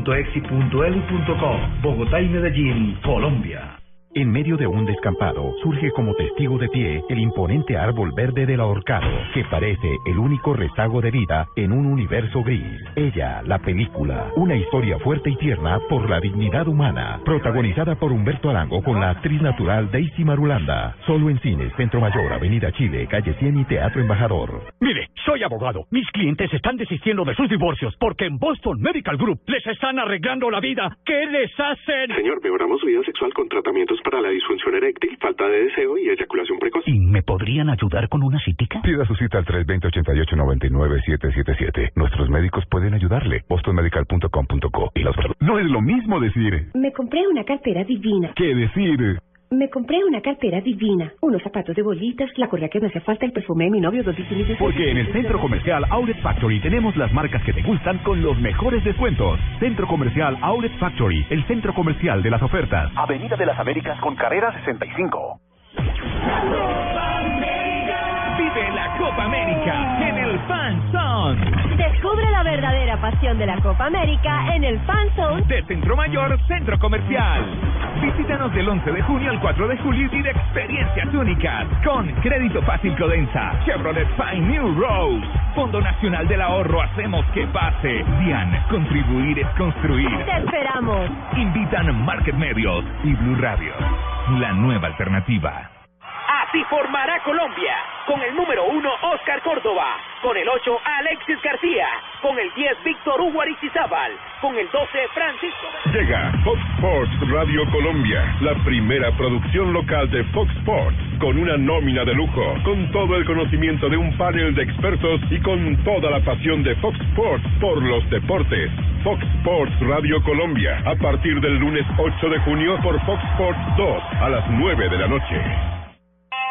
Speaker 42: Bogotá y Medellín, Colombia.
Speaker 29: En medio de un descampado surge como testigo de pie el imponente árbol verde del ahorcado, que parece el único rezago de vida en un universo gris. Ella, la película, una historia fuerte y tierna por la dignidad humana, protagonizada por Humberto Arango con la actriz natural Daisy Marulanda. Solo en cines, Centro Mayor, Avenida Chile, Calle 100 y Teatro Embajador.
Speaker 21: Mire, soy abogado. Mis clientes están desistiendo de sus divorcios porque en Boston Medical Group les están arreglando la vida. ¿Qué les hacen?
Speaker 43: Señor, mejoramos su vida sexual con tratamientos para la disfunción eréctil, falta de deseo y eyaculación precoz.
Speaker 21: ¿Y me podrían ayudar con una citica?
Speaker 43: Pida su cita al 320-88-99-777. Nuestros médicos pueden ayudarle. bostonmedical.com.co y los...
Speaker 44: No es lo mismo decir
Speaker 45: Me compré una cartera divina.
Speaker 44: que decir
Speaker 45: Me compré una cartera divina. Unos zapatos de bolitas, la correa que me hace falta, el perfume de mi novio, dos bikini
Speaker 44: Porque en el Centro Comercial Outlet Factory tenemos las marcas que te gustan con los mejores descuentos. Centro Comercial Outlet Factory, el centro comercial de las ofertas.
Speaker 21: Avenida de las Américas con carrera 65.
Speaker 46: Vive la Copa América el Fan Zone
Speaker 22: Descubre la verdadera pasión de la Copa América en el Fan Zone
Speaker 46: de Centro Mayor Centro Comercial. Visítanos del 11 de junio al 4 de julio y vive experiencias únicas con Crédito Fácil Codensa, Chevrolet Fine New Rose, Fondo Nacional del Ahorro Hacemos que pase, DIAN, contribuir es construir.
Speaker 22: Te esperamos.
Speaker 46: Invitan Market Medios y Blue Radio, la nueva alternativa.
Speaker 40: Así formará Colombia. Con el número 1, Oscar Córdoba. Con el 8, Alexis García. Con el 10, Víctor Hugo Aristizábal. Con el 12, Francisco.
Speaker 41: Llega Fox Sports Radio Colombia, la primera producción local de Fox Sports, con una nómina de lujo, con todo el conocimiento de un panel de expertos y con toda la pasión de Fox Sports por los deportes. Fox Sports Radio Colombia, a partir del lunes 8 de junio por Fox Sports 2 a las 9 de la noche.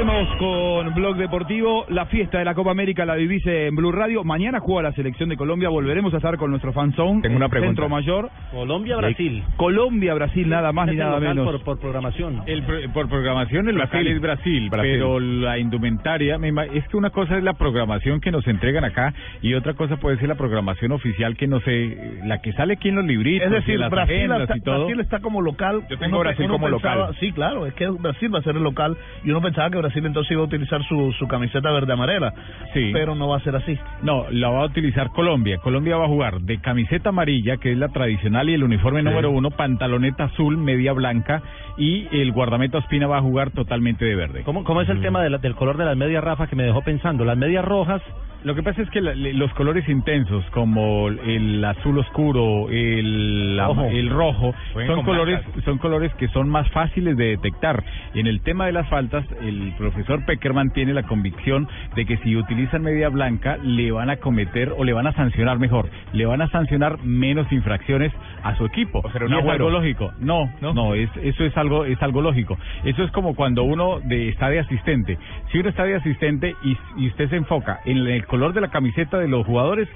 Speaker 27: Volvemos con Blog Deportivo. La fiesta de la Copa América la vivís en Blue Radio. Mañana juega la selección de Colombia. Volveremos a estar con nuestro fan zone.
Speaker 34: Tengo una pregunta.
Speaker 27: Centro Mayor.
Speaker 34: Colombia-Brasil.
Speaker 27: Colombia-Brasil, nada más ni nada menos.
Speaker 34: Por, por programación.
Speaker 38: El pro- por programación el local
Speaker 27: Brasil.
Speaker 38: es Brasil,
Speaker 27: Brasil.
Speaker 38: pero la indumentaria, es que una cosa es la programación que nos entregan acá y otra cosa puede ser la programación oficial que no sé, la que sale aquí en los libritos,
Speaker 32: Es decir,
Speaker 38: las
Speaker 32: Brasil está,
Speaker 38: y todo.
Speaker 32: Brasil está como local.
Speaker 38: Yo tengo
Speaker 32: Uno-
Speaker 38: Brasil
Speaker 32: uno
Speaker 38: como
Speaker 32: pensaba-
Speaker 38: local.
Speaker 32: Sí, claro, es que Brasil va a ser el local y uno pensaba que Brasil entonces iba a utilizar su, su camiseta verde-amarela.
Speaker 38: Sí.
Speaker 32: Pero no va a ser así.
Speaker 38: No, la va a utilizar Colombia. Colombia va a jugar de camiseta amarilla, que es la tradicional y el uniforme número uno, pantaloneta azul, media blanca y el guardameta Ospina va a jugar totalmente de verde.
Speaker 34: ¿Cómo, cómo es el tema de la- del color de las medias, Rafa, que me dejó pensando? Las medias rojas
Speaker 38: Lo que pasa es que la- los colores intensos, como el azul oscuro, el, el rojo, son colores, son colores que son más fáciles de detectar. En el tema de las faltas, el profesor Peckerman tiene la convicción de que si utilizan media blanca, le van a cometer o le van a sancionar mejor, le van a sancionar menos infracciones a su equipo. Y
Speaker 27: un
Speaker 38: es algo lógico. No, no, es, eso es algo, es algo lógico. Eso es como cuando uno de, está de asistente. Si uno está de asistente y, y usted se enfoca en el color de la camiseta de los jugadores,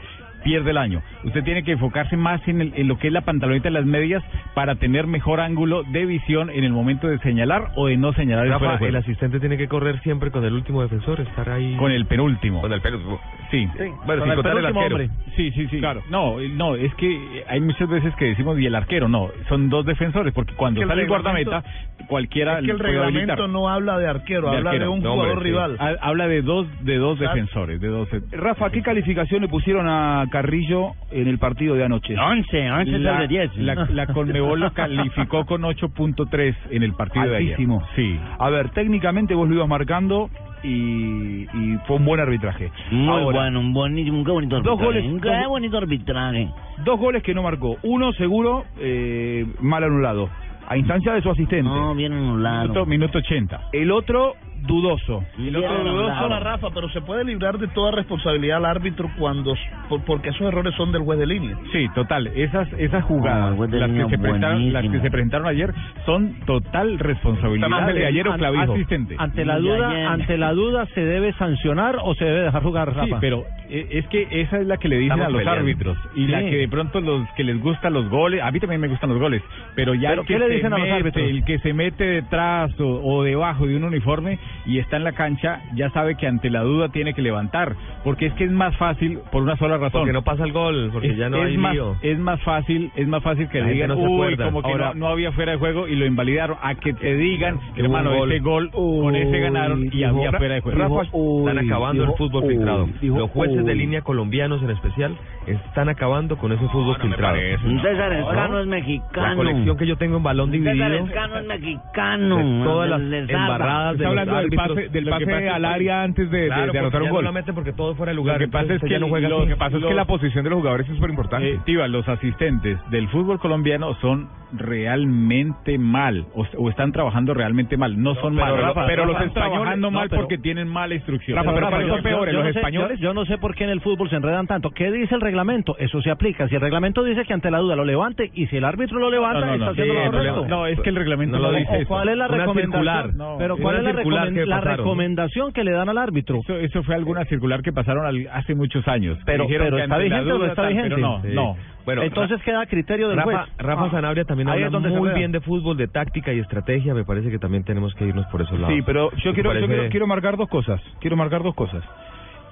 Speaker 38: pierde el año. Usted tiene que enfocarse más en, el- en lo que es la pantaloneta de las medias para tener mejor ángulo de visión en el momento de señalar o de no señalar el
Speaker 33: Rafa, el
Speaker 38: juego.
Speaker 33: asistente tiene que correr siempre con el último defensor, estar ahí.
Speaker 38: Con el penúltimo.
Speaker 33: Con el penúltimo.
Speaker 38: Sí.
Speaker 33: Bueno, sin contar el arquero.
Speaker 38: Sí, sí, sí. Claro. No, eh, no, es que hay muchas veces que decimos y el arquero, no, son dos defensores, porque cuando
Speaker 32: Es que el
Speaker 38: sale el guardameta, cualquiera
Speaker 32: Es que el
Speaker 38: puede habilitar.
Speaker 32: reglamento no habla de arquero,
Speaker 38: De
Speaker 32: habla
Speaker 38: arquero.
Speaker 32: de un
Speaker 38: No,
Speaker 32: jugador
Speaker 38: hombre,
Speaker 32: rival.
Speaker 38: Ha- Habla de dos, de dos defensores, de dos.
Speaker 27: Rafa, ¿qué calificación le pusieron a Carrillo en el partido de anoche?
Speaker 39: 11, 11
Speaker 38: la,
Speaker 39: sobre 10.
Speaker 38: La, la Conmebol lo calificó con 8.3 en el partido
Speaker 27: Altísimo.
Speaker 38: de ayer. Sí.
Speaker 27: A ver, técnicamente vos lo ibas marcando y, y fue un buen arbitraje.
Speaker 39: Muy
Speaker 27: Ahora,
Speaker 39: bueno, un bonito, un qué bonito
Speaker 27: Dos
Speaker 39: arbitraje.
Speaker 27: goles,
Speaker 39: Un qué
Speaker 27: dos-
Speaker 39: bonito arbitraje.
Speaker 27: Dos goles que no marcó. Uno seguro eh, mal anulado. A instancia de su asistente.
Speaker 39: No, bien anulado.
Speaker 38: Minuto, minuto 80.
Speaker 27: El otro dudoso.
Speaker 32: El otro dudoso la Rafa, pero se puede librar de toda responsabilidad al árbitro cuando por- porque esos errores son del juez de línea.
Speaker 38: Sí, total. Esas esas jugadas,
Speaker 32: de
Speaker 38: las que, se presentaron, las que se presentaron ayer, son total responsabilidad de ayer o clavijo.
Speaker 34: asistente. Ante la duda, ante la duda, ¿se debe sancionar o se debe dejar jugar, Rafa?
Speaker 38: Sí, pero eh, es que esa es la que le dicen
Speaker 34: Estamos
Speaker 38: a los
Speaker 34: peleando.
Speaker 38: árbitros y la que de pronto los que les gustan los goles, a mí también me gustan los goles, pero ya
Speaker 34: ¿Pero
Speaker 38: el que
Speaker 34: qué le
Speaker 38: se
Speaker 34: dicen a los
Speaker 38: mete,
Speaker 34: árbitros?
Speaker 38: el que se mete detrás o, o debajo de un uniforme y está en la cancha, ya sabe que ante la duda tiene que levantar, porque es que es más fácil por una sola razón.
Speaker 33: Porque no pasa el gol, porque
Speaker 38: es,
Speaker 33: ya no
Speaker 38: es
Speaker 33: hay
Speaker 38: más,
Speaker 33: lío.
Speaker 38: Es más fácil, es más fácil que
Speaker 33: La
Speaker 38: le digan,
Speaker 33: no se
Speaker 38: uy,
Speaker 33: acuerda".
Speaker 38: como que
Speaker 33: Ahora-
Speaker 38: no, no había fuera de juego y lo invalidaron, a que te digan,
Speaker 33: Que
Speaker 38: hermano,
Speaker 33: gol.
Speaker 38: ese gol, con ese ganaron y había fuera de juego.
Speaker 33: Rafa, están acabando el fútbol filtrado. Los jueces de
Speaker 38: uy.
Speaker 33: línea colombianos en especial están acabando con ese fútbol filtrado.
Speaker 39: César Escano
Speaker 33: ¿No?
Speaker 39: es mexicano.
Speaker 33: La colección que yo tengo en balón dividido.
Speaker 39: César Escano es mexicano.
Speaker 33: de todas las embarradas de
Speaker 38: del pase, del
Speaker 33: Lo que
Speaker 38: pase
Speaker 33: pasa es
Speaker 38: al
Speaker 33: que-
Speaker 38: área antes de,
Speaker 33: Claro,
Speaker 38: anotar un gol.
Speaker 33: no porque todo fuera de lugar.
Speaker 38: Lo que pasa es que
Speaker 33: ya no juega
Speaker 38: lo
Speaker 33: así.
Speaker 38: que pasa es que la
Speaker 27: posición de los jugadores es súper importante.
Speaker 38: Eh, los asistentes del fútbol colombiano son realmente mal o, o están trabajando realmente mal. No son
Speaker 34: pero
Speaker 38: malos,
Speaker 34: Rafa,
Speaker 38: pero los
Speaker 34: Rafa,
Speaker 38: están
Speaker 34: españoles-
Speaker 38: trabajando
Speaker 34: no,
Speaker 38: mal
Speaker 34: pero-
Speaker 38: porque tienen mala instrucción.
Speaker 34: Rafa, pero
Speaker 38: ¿cuáles
Speaker 34: yo-
Speaker 38: son peores?
Speaker 34: yo
Speaker 38: ¿Los
Speaker 34: no sé-
Speaker 38: españoles?
Speaker 34: Yo, yo no sé por qué en el fútbol se enredan tanto. ¿Qué dice el reglamento? Eso se aplica. Si el reglamento dice que ante la duda lo levante y si el árbitro lo levanta,
Speaker 38: No, no, no,
Speaker 34: está haciendo
Speaker 38: sí,
Speaker 34: lo correcto.
Speaker 38: no, es que el reglamento no
Speaker 34: O-
Speaker 38: dice.
Speaker 34: ¿Cuál es la recomendación?
Speaker 38: circular. No,
Speaker 34: pero ¿cuál es la,
Speaker 38: circular que
Speaker 34: la
Speaker 38: pasaron.
Speaker 34: recomendación que le dan al árbitro?
Speaker 38: Eso, eso fue alguna circular que pasaron al- hace muchos años.
Speaker 34: Pero, ¿está vigente o no
Speaker 38: duda
Speaker 34: está
Speaker 38: tal,
Speaker 34: vigente?
Speaker 38: Pero no,
Speaker 33: Sí.
Speaker 38: no.
Speaker 33: Bueno,
Speaker 34: Entonces queda a criterio del
Speaker 33: Rafa,
Speaker 34: juez.
Speaker 33: Rafa
Speaker 34: Ah,
Speaker 33: Sanabria también
Speaker 34: ahí
Speaker 33: habla
Speaker 34: es donde se
Speaker 33: muy bien de fútbol, de táctica y estrategia. Me parece que también tenemos que irnos por esos lados.
Speaker 27: Sí, pero yo
Speaker 33: ¿Te
Speaker 27: quiero, yo quiero, quiero marcar dos cosas. Quiero marcar dos cosas.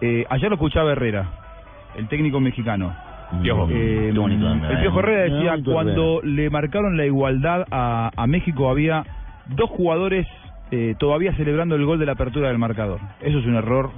Speaker 27: Eh, ayer lo escuchaba Herrera, el técnico mexicano.
Speaker 33: Piojo.
Speaker 27: Eh, el. Piojo Herrera decía, cuando le marcaron la igualdad a, a México había dos jugadores eh, todavía celebrando el gol de la apertura del marcador. Eso es un error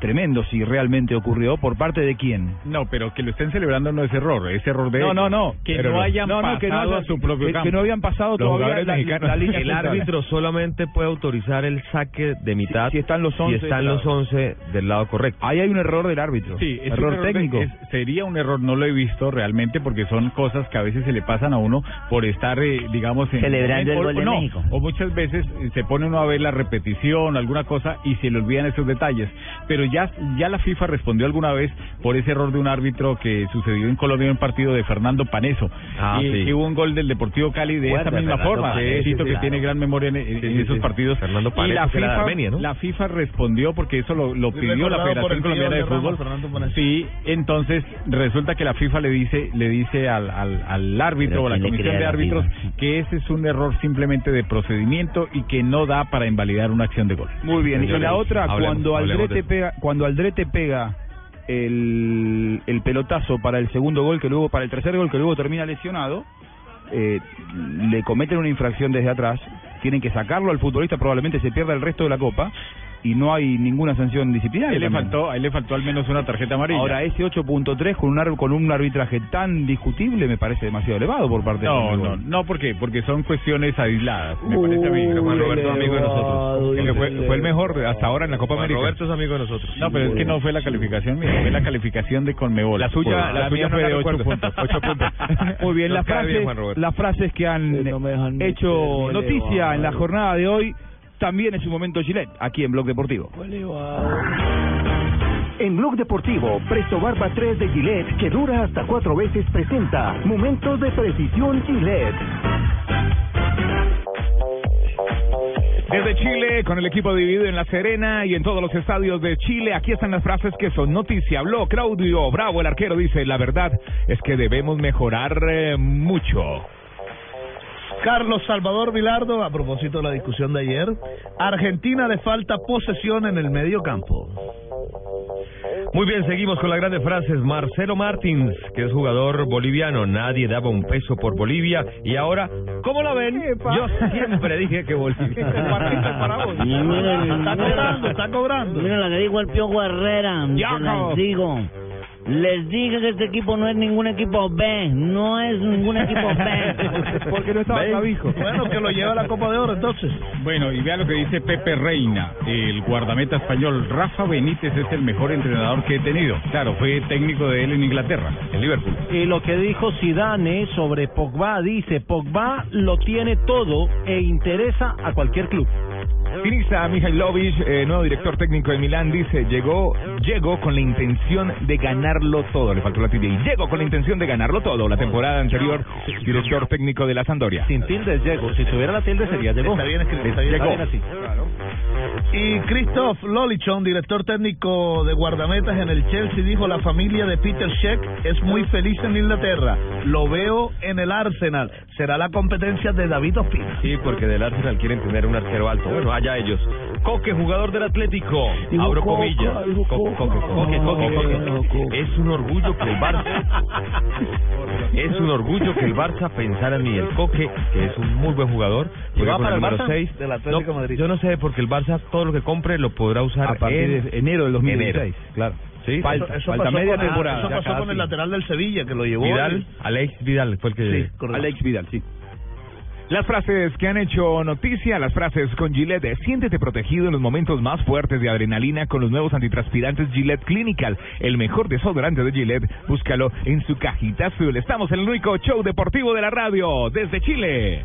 Speaker 27: tremendo si realmente ocurrió. ¿Por parte de quién?
Speaker 38: No, pero que lo estén celebrando no es error, es error de
Speaker 27: No,
Speaker 38: ellos.
Speaker 27: no, no.
Speaker 38: Que
Speaker 27: Pero
Speaker 38: no hayan
Speaker 27: No, no, que no
Speaker 38: pasado
Speaker 27: hayan-
Speaker 38: a su propio
Speaker 27: que-
Speaker 38: campo.
Speaker 27: que no habían pasado
Speaker 38: Los
Speaker 27: todavía la- la- línea
Speaker 33: El
Speaker 27: central.
Speaker 33: árbitro solamente puede autorizar el saque de mitad
Speaker 27: si están los 11
Speaker 33: si están los
Speaker 27: lado.
Speaker 33: 11 del lado correcto.
Speaker 27: Ahí hay un error del árbitro.
Speaker 38: Sí, es
Speaker 27: error
Speaker 38: un de-
Speaker 27: técnico.
Speaker 38: es- sería un error, no lo he visto realmente porque son cosas que a veces se le pasan a uno por estar, eh, digamos, en
Speaker 39: Celebrando el
Speaker 38: o-
Speaker 39: gol de
Speaker 38: o no,
Speaker 39: México.
Speaker 38: O muchas veces eh, se pone uno a ver la repetición, alguna cosa y se le olvidan esos detalles. Pero ya, ya la FIFA respondió alguna vez por ese error de un árbitro que sucedió en Colombia en un partido de Fernando Paneso.
Speaker 33: Ah,
Speaker 38: y,
Speaker 33: sí.
Speaker 38: y hubo un gol del Deportivo Cali de esa misma
Speaker 33: Fernando
Speaker 38: forma.
Speaker 33: Paneso, sí,
Speaker 38: que
Speaker 33: claro.
Speaker 38: tiene gran memoria en, en-
Speaker 33: Sí,
Speaker 38: en
Speaker 33: sí,
Speaker 38: esos partidos.
Speaker 33: Fernando
Speaker 38: y
Speaker 33: Paneso,
Speaker 38: la
Speaker 33: era de
Speaker 38: FIFA,
Speaker 33: Armenia, ¿no?
Speaker 38: la FIFA respondió porque eso lo, pidió la Federación Colombiana de Fútbol. Sí, entonces resulta que la FIFA le dice le dice al, al, al árbitro
Speaker 39: Pero
Speaker 38: o a la
Speaker 39: ¿quién le
Speaker 38: comisión de
Speaker 39: la
Speaker 38: árbitros que ese es un error simplemente de procedimiento y que no da para invalidar una acción de gol.
Speaker 27: Muy bien, y la otra,
Speaker 33: hablemos-
Speaker 27: cuando Aldrete pega, cuando Aldrete pega el, el pelotazo para el segundo gol que luego para el tercer gol que luego termina lesionado, eh, le cometen una infracción desde atrás, tienen que sacarlo al futbolista, probablemente se pierda el resto de la copa y no hay ninguna sanción disciplinaria.
Speaker 38: Ahí le faltó, ahí le faltó al menos una tarjeta amarilla.
Speaker 27: Ahora ese 8.3 con un ar- con un arbitraje tan discutible me parece demasiado elevado por parte de
Speaker 38: no, no, no, ¿por qué? Porque son cuestiones aisladas, me parece a mí.
Speaker 33: Juan Roberto es amigo de nosotros.
Speaker 38: Porque fue, fue el mejor hasta ahora en la Copa
Speaker 33: Juan
Speaker 38: América.
Speaker 33: Roberto es amigo de nosotros.
Speaker 38: No, pero es que no fue la calificación mía, fue la calificación de Conmebol.
Speaker 27: La suya- la suya no
Speaker 38: fue de 8
Speaker 27: recuerdo.
Speaker 38: puntos. ocho puntos.
Speaker 27: Muy bien, las
Speaker 33: bien,
Speaker 27: frases, las frases que han
Speaker 39: no
Speaker 27: hecho noticia en la jornada de hoy, también es un momento Gillette, aquí en Blog Deportivo.
Speaker 44: En Blog Deportivo, Presto Barba 3 de Gillette, que dura hasta cuatro veces, presenta Momentos de Precisión Gillette.
Speaker 36: Desde Chile, con el equipo dividido en La Serena y en todos los estadios de Chile, aquí están las frases que son noticia. Habló Claudio Bravo, el arquero, dice, la verdad es que debemos mejorar eh, mucho.
Speaker 32: Carlos Salvador Vilardo, a propósito de la discusión de ayer, Argentina le falta posesión en el medio campo.
Speaker 33: Muy bien, seguimos con las grandes frases. Marcelo Martins, que es jugador boliviano, nadie daba un peso por Bolivia y ahora, ¿cómo la ven? Yo siempre dije que Bolivia.
Speaker 32: Está cobrando, está cobrando.
Speaker 35: Miren la que dijo el Piojo Herrera.
Speaker 32: Ya,
Speaker 35: digo. Les dije que este equipo no es ningún equipo B. No es ningún equipo B.
Speaker 27: Porque no estaba. Clavijo.
Speaker 32: Bueno, que lo lleva a la Copa de Oro entonces.
Speaker 38: Bueno, y vea lo que dice Pepe Reina, el guardameta español. Rafa Benítez es el mejor entrenador que he tenido. Claro, fue técnico de él en Inglaterra, en Liverpool.
Speaker 34: Y lo que dijo Zidane sobre Pogba, dice, Pogba lo tiene todo e interesa a cualquier club.
Speaker 36: Sinisa Mihailovic, eh, nuevo director técnico de Milán, dice, llegó, llegó con la intención de ganarlo todo. Le faltó la tilde. Y llegó con la intención de ganarlo todo. La temporada anterior, director técnico de la Sampdoria.
Speaker 34: Sin tilde llegó. Si tuviera la tilde sería llegó.
Speaker 32: Está bien escrito, está bien,
Speaker 34: Llegó.
Speaker 32: está bien así. Y Christoph Lolichon, director técnico de guardametas en el Chelsea, dijo la familia de Peter Sheck es muy feliz en Inglaterra. Lo veo en el Arsenal. Será la competencia de David Ospina.
Speaker 33: Sí, porque del Arsenal quieren tener un arquero alto. Bueno, allá ellos. Coque, jugador del Atlético.
Speaker 35: Dijo
Speaker 33: Abro
Speaker 35: Coca,
Speaker 33: comillas. Coque, Coque, Coque, Coque, Coque. Es un orgullo que el Barça... Es un orgullo que el Barça pensara en mí. El Coque, que es un muy buen jugador,
Speaker 32: ¿Y
Speaker 33: juega
Speaker 32: va
Speaker 33: con
Speaker 32: para
Speaker 33: el
Speaker 32: el
Speaker 33: número
Speaker 32: Barça?
Speaker 33: 6.
Speaker 32: Del Atlético de Madrid.
Speaker 33: Yo no sé, porque el Barça todo lo que compre lo podrá usar
Speaker 27: A partir
Speaker 33: en
Speaker 27: de enero del 2016,
Speaker 33: enero.
Speaker 27: claro.
Speaker 33: Sí,
Speaker 27: Falta,
Speaker 32: Eso, eso
Speaker 27: falta
Speaker 32: pasó
Speaker 27: media
Speaker 32: con,
Speaker 27: temporada.
Speaker 32: Eso pasó con el lateral del Sevilla que lo llevó.
Speaker 33: Vidal,
Speaker 32: y-
Speaker 33: Alex Vidal fue el que...
Speaker 32: Sí, correcto.
Speaker 27: Alex Vidal, sí.
Speaker 36: Las frases que han hecho noticia, las frases con Gillette. Siéntete protegido en los momentos más fuertes de adrenalina con los nuevos antitranspirantes Gillette Clinical. El mejor desodorante de Gillette. Búscalo en su cajita azul. Estamos en el único show deportivo de la radio desde Chile.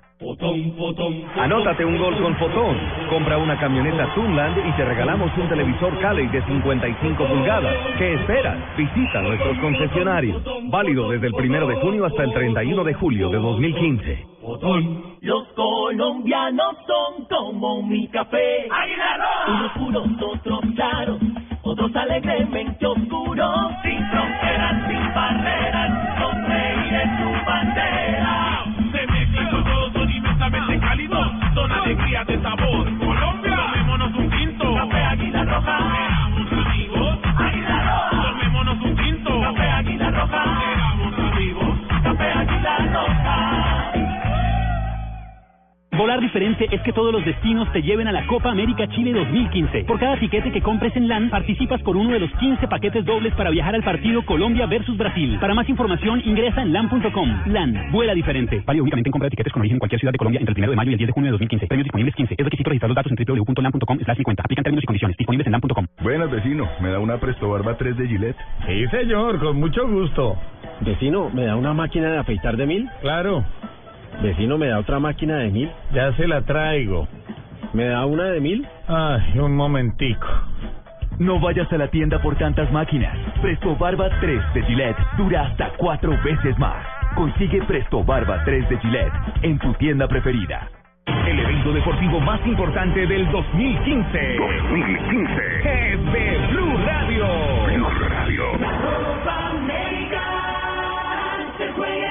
Speaker 46: Anótate un gol con Fotón. Compra una camioneta Tunland y te regalamos un televisor Cali de 55 pulgadas. ¿Qué esperas? Visita nuestros concesionarios. Válido desde el primero de junio hasta el 31 de julio de 2015.
Speaker 18: Los colombianos son como mi café. Unos puros, otros claros, otros alegremente oscuros. Sin fronteras, sin barreras, con reír en su bandera.
Speaker 47: Diferente es que todos los destinos te lleven a la Copa América Chile 2015. Por cada tiquete que compres en LAN, participas por uno de los 15 paquetes dobles para viajar al partido Colombia versus Brasil. Para más información, ingresa en LAN.com. LAN, vuela diferente. Válido únicamente en compra de tiquetes con origen en cualquier ciudad de Colombia entre el 1 de mayo y el 10 de junio de 2015. Premios disponibles 15. Es requisito registrar los datos en www.lan.com slash 50. Aplican términos y condiciones. Disponibles en LAN.com.
Speaker 43: Buenas, vecino. ¿Me da una Presto Barba 3 de Gillette?
Speaker 48: Sí, señor, con mucho gusto.
Speaker 49: Vecino, ¿me da una máquina de afeitar de mil?
Speaker 48: Claro,
Speaker 49: Vecino, ¿me da otra máquina de mil?
Speaker 48: ya se la traigo.
Speaker 49: ¿Me da una de mil?
Speaker 48: Ay, un momentico.
Speaker 44: No vayas a la tienda por tantas máquinas. Presto Barba 3 de Gillette dura hasta cuatro veces más. Consigue Presto Barba 3 de Gillette en tu tienda preferida.
Speaker 36: El evento deportivo más importante del 2015.
Speaker 41: 2015.
Speaker 36: Es de Blue Radio.
Speaker 41: Blue Radio.
Speaker 18: Copa América se juega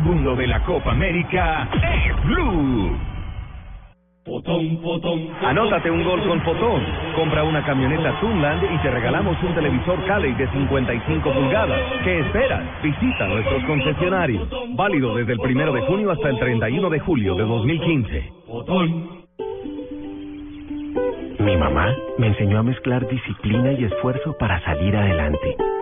Speaker 36: segundo
Speaker 21: de la Copa América es Blue.
Speaker 46: Anótate un gol con Fotón. Compra una camioneta Tunland y te regalamos un televisor Cali de 55 pulgadas. ¿Qué esperas? Visita nuestros concesionarios. Válido desde el primero de junio hasta el 31 de julio de 2015.
Speaker 50: Mi mamá me enseñó a mezclar disciplina y esfuerzo para salir adelante,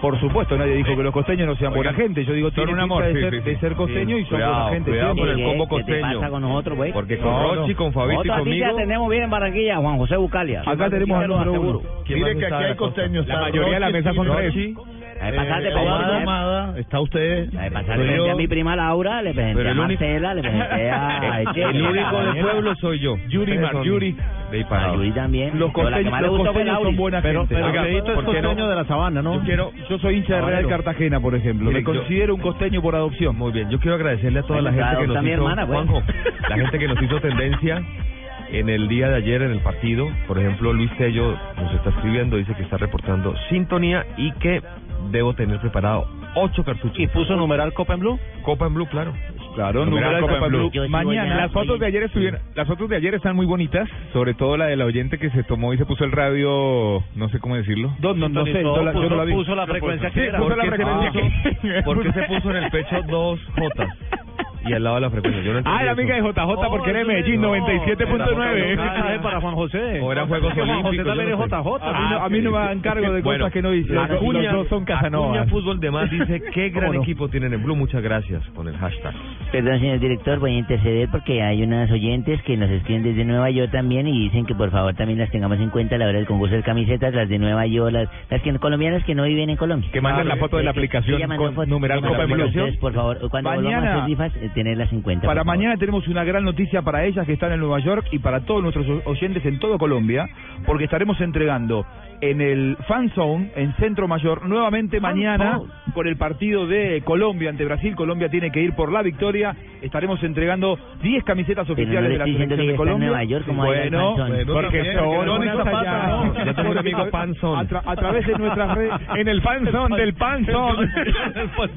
Speaker 27: Por supuesto, nadie dijo que los costeños no sean buena gente. Yo digo, tienen
Speaker 33: un amor,
Speaker 27: de
Speaker 33: sí,
Speaker 27: ser,
Speaker 33: sí, sí.
Speaker 27: de ser costeño y son
Speaker 33: Cuidado,
Speaker 27: buena gente.
Speaker 33: cuidado con el combo
Speaker 35: ¿Qué te
Speaker 33: costeño.
Speaker 35: pasa con nosotros, güey?
Speaker 33: Porque con
Speaker 27: No,
Speaker 33: Rochi, con Fabito y
Speaker 35: Nosotros
Speaker 33: conmigo...
Speaker 35: tenemos bien en Barranquilla, Juan José Bucalia.
Speaker 27: Acá tenemos al número uno.
Speaker 33: ¿Quién
Speaker 32: Mire
Speaker 33: más
Speaker 32: que aquí hay costeños.
Speaker 27: La mayoría de la mesa son
Speaker 32: Rochi,
Speaker 27: tres.
Speaker 35: La
Speaker 32: eh, Amada,
Speaker 35: a-
Speaker 32: Amada, está usted.
Speaker 35: la le presenté a mi prima Laura, le presenté a Marcela, le presenté a...
Speaker 33: El único del pueblo soy yo.
Speaker 27: Yuri
Speaker 33: son
Speaker 27: Marjuri.
Speaker 33: De ahí
Speaker 35: A
Speaker 33: parados.
Speaker 35: Yuri también.
Speaker 27: Los costeños, los son buena
Speaker 34: Pero,
Speaker 27: gente.
Speaker 34: pero Cheito es
Speaker 33: ¿por qué no?
Speaker 34: costeño de la sabana, ¿no?
Speaker 27: Yo quiero, yo soy hincha de Real. Cartagena, por ejemplo.
Speaker 33: Mire,
Speaker 27: Me
Speaker 33: yo-
Speaker 27: considero un costeño por adopción.
Speaker 33: Muy bien, yo quiero agradecerle a toda la gente que nos hizo,
Speaker 35: pues.
Speaker 33: Juanjo, la gente que nos hizo tendencia en el día de ayer en el partido. Por ejemplo, Luis Tello nos está escribiendo, dice que está reportando sintonía y que debo tener preparado ocho cartuchos.
Speaker 34: ¿Y puso numeral Copa en Blue?
Speaker 33: Copa en Blue, claro.
Speaker 27: Claro,
Speaker 33: Numeral
Speaker 27: numeral
Speaker 33: Copa
Speaker 27: Copa
Speaker 33: en Blue.
Speaker 27: Mañana. Las fotos de ayer estuvieron, las fotos de ayer están muy bonitas, sobre todo la del oyente que se tomó y se puso el radio, no sé cómo decirlo. No, no, no sé, yo, la, yo no
Speaker 34: puso-
Speaker 27: la vi.
Speaker 34: puso la frecuencia que
Speaker 27: Sí,
Speaker 34: era.
Speaker 27: puso la
Speaker 33: ¿Por qué se
Speaker 27: frecuencia que-
Speaker 33: ¿Por qué se puso en el pecho dos Jotas y al lado de la frecuencia? Yo no
Speaker 27: Ah, la amiga de. JJ porque era de Medellín,
Speaker 33: no,
Speaker 27: 97.9.
Speaker 34: Mensaje para Juan José.
Speaker 33: O eran Juegos
Speaker 34: que Juan José
Speaker 33: Olímpicos,
Speaker 34: también es. JJ.
Speaker 27: A mí no, a mí no me hagan cargo de
Speaker 33: Bueno,
Speaker 27: cosas que no hice.
Speaker 33: Acuña,
Speaker 27: los dos son
Speaker 33: Acuña
Speaker 27: Casanovas.
Speaker 33: Fútbol de Más dice, qué gran equipo tienen en Blue. Muchas gracias con el hashtag.
Speaker 35: Perdón, señor director, voy a interceder porque hay unas oyentes que nos escriben desde Nueva York también y dicen que por favor también las tengamos en cuenta a la hora del concurso de camisetas, las de Nueva York, las, las que, colombianas que no viven en Colombia.
Speaker 27: Que manden la foto de la
Speaker 35: que- que
Speaker 27: aplicación con
Speaker 35: foto,
Speaker 27: numeral Copa.
Speaker 35: Entonces, por favor, cuando volvamos a
Speaker 27: Mañana-
Speaker 35: hacer rifas, eh, tenerlas en cuenta.
Speaker 27: Para mañana tenemos una gran noticia para ellas que están en Nueva York y para todos nuestros oyentes en todo Colombia, porque estaremos entregando en el Fan Zone, en Centro Mayor, nuevamente mañana con el partido de Colombia ante Brasil. Colombia tiene que ir por la victoria. Estaremos entregando 10 camisetas oficiales
Speaker 35: le
Speaker 27: de la selección de Colombia.
Speaker 35: Nueva York, ¿cómo va a ir al
Speaker 27: bueno,
Speaker 35: Zone?
Speaker 27: porque son unas
Speaker 32: Zapata. ¿no?
Speaker 33: Yo tengo un amigo Panzón.
Speaker 27: A, tra- a través de nuestras redes, en el Fan Zone del Pan Zone.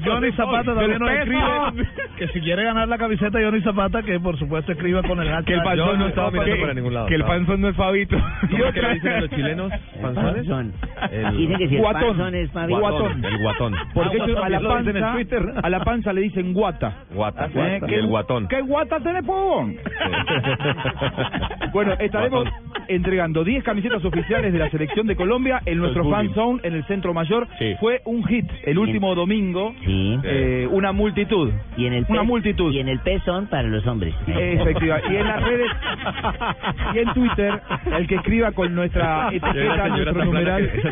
Speaker 32: Johnny Zapata también nos escribe que si quiere ganar la camiseta de Johnny Zapata, que por supuesto escriba con el hashtag.
Speaker 27: Que el panzón
Speaker 33: no
Speaker 27: no
Speaker 33: estaba mirando para ningún lado.
Speaker 27: Que el panzón no es Fabito.
Speaker 33: ¿Cómo es que le dicen a los chilenos? ¿Panzones? El-
Speaker 35: Dicen que si el
Speaker 27: Guatón.
Speaker 35: es.
Speaker 27: Guatón.
Speaker 33: El guatón.
Speaker 27: Porque
Speaker 34: Ah,
Speaker 27: ellos a la
Speaker 34: dicen en
Speaker 27: panza,
Speaker 34: Twitter.
Speaker 27: a la panza le dicen guata.
Speaker 33: Guata.
Speaker 27: ¿Eh? ¿Qué-
Speaker 33: el guatón.
Speaker 27: ¿Qué guata tenés, pogón? Bueno, estaremos entregando 10 camisetas oficiales de la selección de Colombia en nuestro fan zone en el Centro Mayor.
Speaker 33: Sí.
Speaker 27: Fue un hit el último domingo.
Speaker 35: Sí.
Speaker 27: eh, una multitud.
Speaker 35: Y en el
Speaker 27: Una multitud.
Speaker 35: Y en el pezón para los hombres.
Speaker 27: Efectiva. Y en las redes y en Twitter, el que escriba con nuestra etiqueta, nuestro numeral.
Speaker 33: que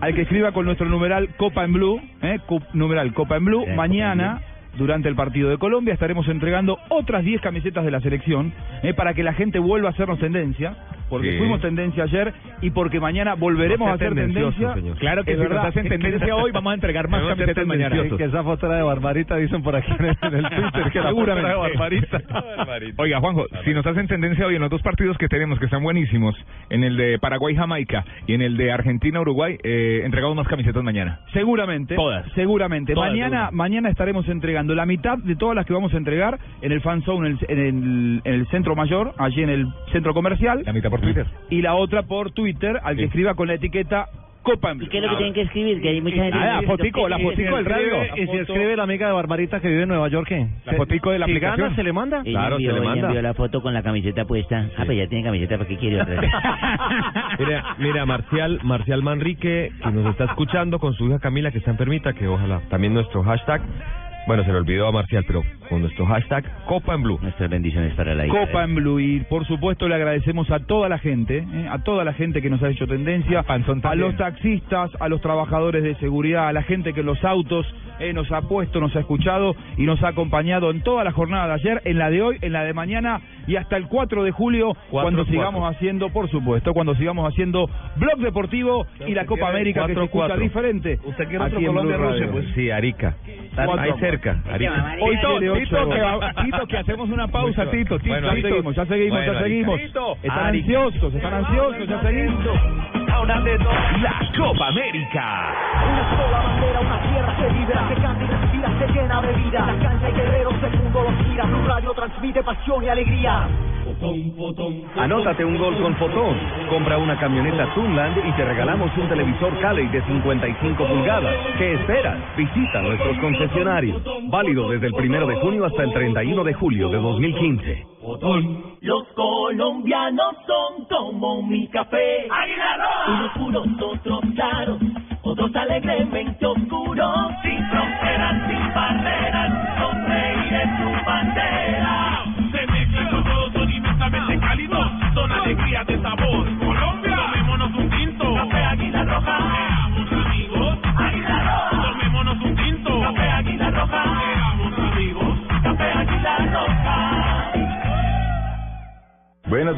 Speaker 27: al que escriba con nuestro numeral Copa en Blue, ¿eh? Cu- numeral Copa en Blue,
Speaker 35: Bien,
Speaker 27: mañana, durante el partido de Colombia, estaremos entregando otras 10 camisetas de la selección, ¿eh? para que la gente vuelva a hacernos tendencia, porque
Speaker 33: Sí.
Speaker 27: fuimos tendencia ayer y porque mañana volveremos
Speaker 33: No
Speaker 27: a hacer tendencia.
Speaker 33: señor.
Speaker 27: Claro que
Speaker 33: Es
Speaker 27: si
Speaker 33: verdad.
Speaker 27: nos hacen tendencia hoy, vamos a entregar más camisetas mañana.
Speaker 33: tendencioso.
Speaker 34: Que esa foto era de Barbarita, dicen por aquí en el, en el Twitter, que la foto era de Barbarita.
Speaker 27: Oiga, Juanjo, si nos hacen tendencia hoy en los dos partidos que tenemos, que están buenísimos, en el de Paraguay-Jamaica y en el de Argentina-Uruguay, eh, entregamos más camisetas mañana. Seguramente.
Speaker 34: Todas.
Speaker 27: Seguramente.
Speaker 34: Todas,
Speaker 27: mañana
Speaker 34: seguro.
Speaker 27: mañana estaremos entregando la mitad de todas las que vamos a entregar en el fan zone, en el, en el, en el centro mayor, allí en el centro comercial.
Speaker 32: La mitad por Twitter.
Speaker 27: Y la otra por Twitter, al que escriba con la etiqueta Copa en
Speaker 35: ¿Y qué es lo que tienen que escribir? Que hay mucha gente...
Speaker 27: Nada,
Speaker 35: que-
Speaker 27: fotico, la fotico del radio.
Speaker 34: Y si escribe la amiga de Barbarita que vive en Nueva York, ¿qué?
Speaker 27: La fotico de la aplicación.
Speaker 34: gana, se le manda.
Speaker 35: Ella
Speaker 33: Claro,
Speaker 35: envió,
Speaker 33: se le manda.
Speaker 35: envió la foto con la camiseta puesta. Ah, pues ya tiene camiseta, ¿para qué quiere otra?
Speaker 33: Mira, mira, Marcial, Marcial Manrique, que nos está escuchando con su hija Camila, que está enfermita, que ojalá también nuestro hashtag. Bueno, se le olvidó a Marcial, pero con nuestro hashtag Copa en Blue.
Speaker 35: Nuestras bendiciones para la
Speaker 27: Copa en Blue y por supuesto le agradecemos a toda la gente, ¿eh? a toda la gente que nos ha hecho tendencia, a los taxistas, a los trabajadores de seguridad, a la gente que en los autos eh, nos ha puesto, nos ha escuchado y nos ha acompañado en toda la jornada de ayer, en la de hoy, en la de mañana y hasta el 4 de julio, cuando sigamos haciendo, por supuesto, cuando sigamos haciendo Blog Deportivo y la Copa América que se escucha diferente.
Speaker 33: ¿Usted
Speaker 27: quiere otro Colombia Rusia, pues?
Speaker 33: Sí, Arica. Ahí cerca, Arica.
Speaker 27: Hoy
Speaker 38: Tito, Tito, que,
Speaker 27: horas.
Speaker 38: va- Tito, que hacemos una pausa, Tito, Tito.
Speaker 27: ya
Speaker 38: Tito.
Speaker 27: seguimos, ya seguimos,
Speaker 38: Bueno,
Speaker 27: ya seguimos.
Speaker 38: Tito.
Speaker 27: Están
Speaker 38: Arica.
Speaker 27: ansiosos, están ansiosos, ya seguimos.
Speaker 21: La Copa América.
Speaker 18: Una sola bandera, una tierra que vibra, se canta y respira, se llena de vida. La cancha y guerreros, el mundo los gira. Blue Radio transmite pasión y alegría.
Speaker 46: Anótate un gol con Fotón. Compra una camioneta Tunland y te regalamos un televisor Cali de 55 pulgadas. ¿Qué esperas? Visita nuestros concesionarios. Válido desde el primero de junio hasta el 31 de julio de 2015.
Speaker 18: Los colombianos son como mi café. Unos puros, otros claros, otros alegremente oscuros. Sin fronteras, sin barreras, sonreír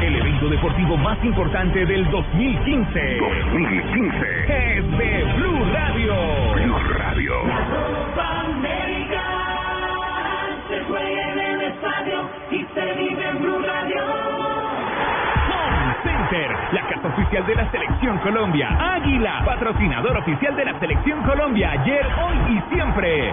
Speaker 21: El evento deportivo más importante del 2015.
Speaker 41: 2015.
Speaker 21: Es de Blue Radio.
Speaker 41: Blue Radio.
Speaker 18: Copa América se juega en el estadio y se vive en Blue Radio.
Speaker 21: Home Center, la casa oficial de la Selección Colombia. Águila, patrocinador oficial de la Selección Colombia. Ayer, hoy y siempre.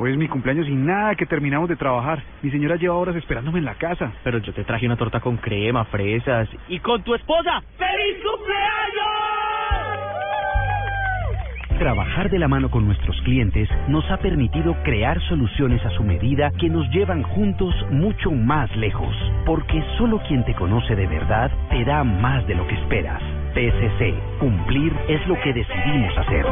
Speaker 51: Hoy es mi cumpleaños y nada que terminamos de trabajar. Mi señora lleva horas esperándome en la casa.
Speaker 52: Pero yo te traje una torta con crema, fresas y con tu esposa.
Speaker 18: ¡Feliz cumpleaños!
Speaker 53: Trabajar de la mano con nuestros clientes nos ha permitido crear soluciones a su medida que nos llevan juntos mucho más lejos. Porque solo quien te conoce de verdad te da más de lo que esperas. TSC, cumplir es lo que decidimos hacer.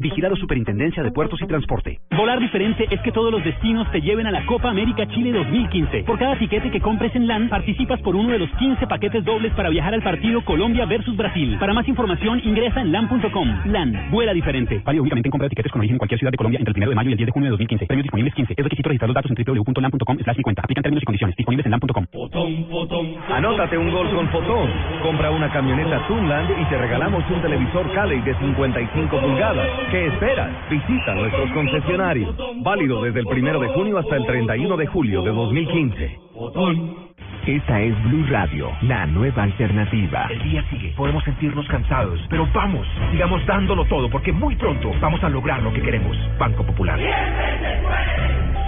Speaker 53: Vigilado Superintendencia de Puertos y Transporte.
Speaker 47: Volar diferente es que todos los destinos te lleven a la Copa América Chile 2015. Por cada tiquete que compres en LAN, participas por uno de los 15 paquetes dobles para viajar al partido Colombia versus Brasil. Para más información, ingresa en LAN.com. LAN, vuela diferente. Válido únicamente en compra de tiquetes con origen en cualquier ciudad de Colombia entre el 1 de mayo y el 10 de junio de 2015. Premios disponibles 15. Es requisito registrar los datos en www.lan.com slash mi cuenta. Aplican términos y condiciones. Disponibles en LAN.com.
Speaker 46: Anótate un gol con Fotón. Compra una camioneta Tunland y te regalamos un televisor Cali de 55 pulgadas. ¿Qué esperas? Visita nuestros concesionarios. Válido desde el primero de junio hasta el 31 de julio de 2015.
Speaker 50: Esta es Blue Radio, la nueva alternativa.
Speaker 54: El día sigue, podemos sentirnos cansados, pero vamos, sigamos dándolo todo porque muy pronto vamos a lograr lo que queremos. Banco Popular.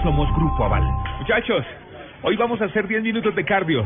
Speaker 54: Somos Grupo Aval.
Speaker 36: Muchachos, hoy vamos a hacer 10 minutos de cardio,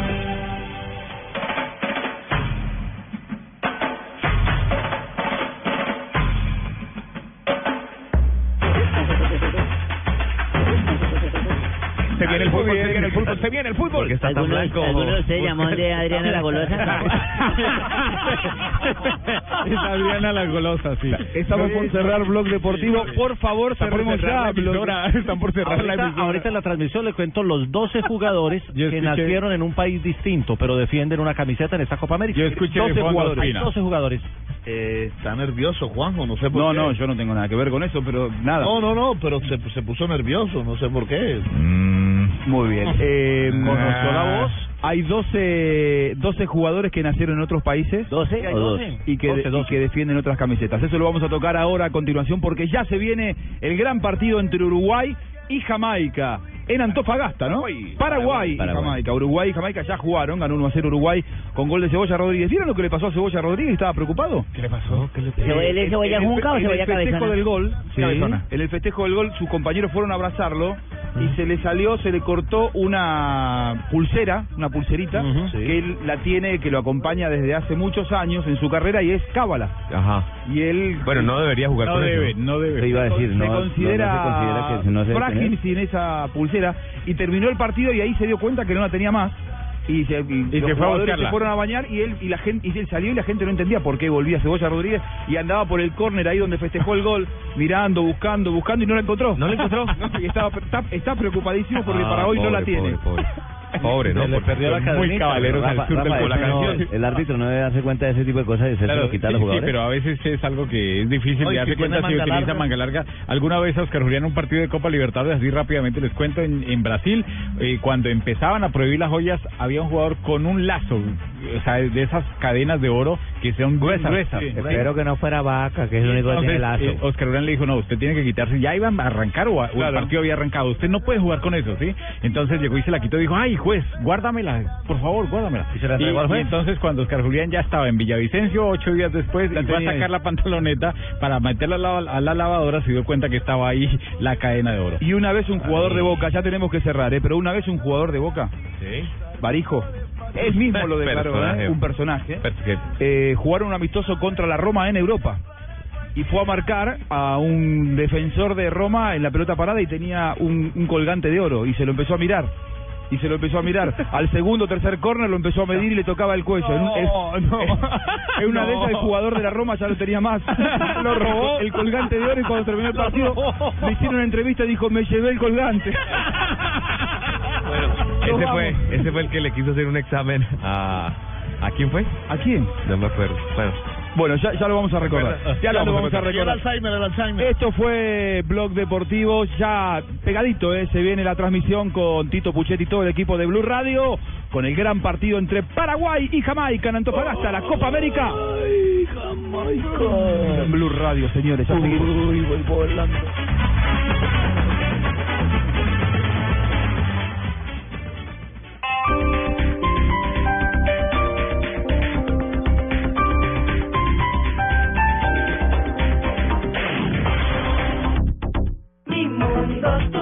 Speaker 36: Viene el fútbol, se viene el fútbol. se viene el fútbol.
Speaker 33: Porque está tan
Speaker 35: ¿Alguno,
Speaker 33: blanco.
Speaker 35: ¿Alguno de ustedes llamó de Adriana la Golosa?
Speaker 38: Es Adriana la golosa, sí.
Speaker 27: Estamos por cerrar Blog Deportivo. Por favor, cerremos
Speaker 38: cerrar
Speaker 27: ya.
Speaker 38: Están por cerrar la
Speaker 34: Ahorita,
Speaker 38: emisora.
Speaker 34: ahorita en la transmisión le cuento los 12 jugadores que nacieron en un país distinto, pero defienden una camiseta en esta Copa América.
Speaker 38: Yo escuché
Speaker 34: 12
Speaker 38: de fondo,
Speaker 34: jugadores. hay
Speaker 38: Espina.
Speaker 34: 12 jugadores.
Speaker 32: Eh, está nervioso, Juanjo, no sé por
Speaker 27: No,
Speaker 32: qué.
Speaker 27: no, yo no tengo nada que ver con eso, pero nada.
Speaker 32: No, no, no, pero se, se puso nervioso, no sé por qué.
Speaker 27: Muy bien. Eh,
Speaker 34: ¿Conoció la voz?
Speaker 27: Hay 12, 12 jugadores que nacieron en otros países.
Speaker 35: ¿12
Speaker 34: hay
Speaker 35: o dos?
Speaker 34: 12.
Speaker 27: y que,
Speaker 34: 12,
Speaker 27: y
Speaker 34: 12.
Speaker 27: que defienden otras camisetas. Eso lo vamos a tocar ahora a continuación porque ya se viene el gran partido entre Uruguay y Jamaica. En Antofagasta, ¿no? Paraguay, y
Speaker 35: Paraguay.
Speaker 27: Jamaica. Uruguay y Jamaica ya jugaron, ganó 1 a 0 Uruguay con gol de Cebolla Rodríguez. ¿Vieron lo que le pasó a Cebolla Rodríguez? ¿Estaba preocupado?
Speaker 38: ¿Qué le pasó? ¿Qué le
Speaker 35: ¿Cebolla- ¿Él es cebolla
Speaker 27: En el
Speaker 35: junca o
Speaker 27: fe- en
Speaker 35: cebolla
Speaker 27: el festejo
Speaker 35: cabezona?
Speaker 27: del gol,
Speaker 38: Sí. Cabezona.
Speaker 27: en el festejo del gol, sus compañeros fueron a abrazarlo y se le salió, se le cortó una pulsera, una pulserita, que él la tiene, que lo acompaña desde hace muchos años en su carrera y es cábala.
Speaker 33: Ajá.
Speaker 27: Y él
Speaker 33: Bueno, no debería jugar
Speaker 38: No
Speaker 33: con
Speaker 38: debe,
Speaker 33: eso.
Speaker 38: no debe.
Speaker 35: Te iba a decir,
Speaker 27: se
Speaker 35: no, no- no
Speaker 27: considera,
Speaker 35: se considera que no se
Speaker 27: frágil sin esa pulsera y terminó el partido y ahí se dio cuenta que no la tenía más. Y se, y
Speaker 38: Y
Speaker 27: los
Speaker 38: se fue a
Speaker 27: jugadores
Speaker 38: buscarla.
Speaker 27: se fueron a bañar y él y la gente y él salió y la gente no entendía por qué volvía Cebolla Rodríguez y andaba por el córner ahí donde festejó el gol, mirando, buscando, buscando y no la encontró.
Speaker 33: ¿No la encontró?
Speaker 27: No, y estaba, está, está preocupadísimo porque
Speaker 33: Ah,
Speaker 27: para hoy no la tiene.
Speaker 33: Pobre, pobre. Pobre, ¿no?
Speaker 34: Le perdió la
Speaker 33: Muy caballeros al sur del
Speaker 34: Rafa,
Speaker 33: la
Speaker 34: ese no-.
Speaker 35: El árbitro no debe darse cuenta de ese tipo de cosas y se
Speaker 38: Claro,
Speaker 35: lo quitar a
Speaker 38: sí,
Speaker 35: los
Speaker 38: sí,
Speaker 35: jugadores.
Speaker 38: pero a veces es algo que es difícil de darse
Speaker 34: si
Speaker 38: cuenta si utiliza
Speaker 34: larga.
Speaker 38: manga larga. Alguna vez a Oscar Julián un partido de Copa Libertadores, así rápidamente les cuento, en, en Brasil, eh, cuando empezaban a prohibir las joyas, había un jugador con un lazo, o sea, de esas cadenas de oro que son gruesas. gruesas.
Speaker 35: Espero que no fuera vaca, que es lo único que tiene lazo.
Speaker 38: eh, Oscar Julián le dijo, no, usted tiene que quitarse, ya iban a arrancar o, a- o el partido había arrancado, usted no puede jugar con eso, ¿sí? Entonces llegó y se la quitó y dijo, ay, juez, guárdamela, por favor, guárdamela.
Speaker 34: ¿Y se la entregó al juez?
Speaker 38: entonces cuando Oscar Julián ya estaba en Villavicencio, ocho días después,
Speaker 27: La
Speaker 38: fue a
Speaker 27: ahí.
Speaker 38: sacar la pantaloneta para meterla a la, a la lavadora, se dio cuenta que estaba ahí la cadena de oro.
Speaker 27: Y una vez un jugador de Boca, ya tenemos que cerrar, ¿eh? pero una vez un jugador de Boca,
Speaker 33: Sí.
Speaker 27: Barijo, él mismo lo declaró,
Speaker 33: Personaje.
Speaker 27: ¿eh? un personaje,
Speaker 33: Pero que-
Speaker 27: eh, jugaron un amistoso contra la Roma en Europa. Y fue a marcar a un defensor de Roma en la pelota parada y tenía un, un colgante de oro y se lo empezó a mirar. Y se lo empezó a mirar. Al segundo o tercer córner lo empezó a medir y le tocaba el cuello. En, un- es- en una de esas el jugador de la Roma ya lo tenía más. Lo robó el colgante de oro y cuando terminó el partido le hicieron una entrevista y dijo, me llevé el colgante.
Speaker 33: Ese fue, ese fue el que le quiso hacer un examen a... ¿A quién fue?
Speaker 27: ¿A quién?
Speaker 33: No me acuerdo. Bueno.
Speaker 27: Bueno, ya, ya lo vamos a recordar. Ya lo vamos a
Speaker 32: Y el
Speaker 27: recordar.
Speaker 32: Alzheimer, el Alzheimer.
Speaker 27: Esto fue Blog Deportivo, ya pegadito, ¿eh? se viene la transmisión con Tito Puchetti y todo el equipo de Blue Radio, con el gran partido entre Paraguay y Jamaica en Antofagasta, la Copa América. En Blue Radio, señores, ya seguimos.
Speaker 55: Mi mundo,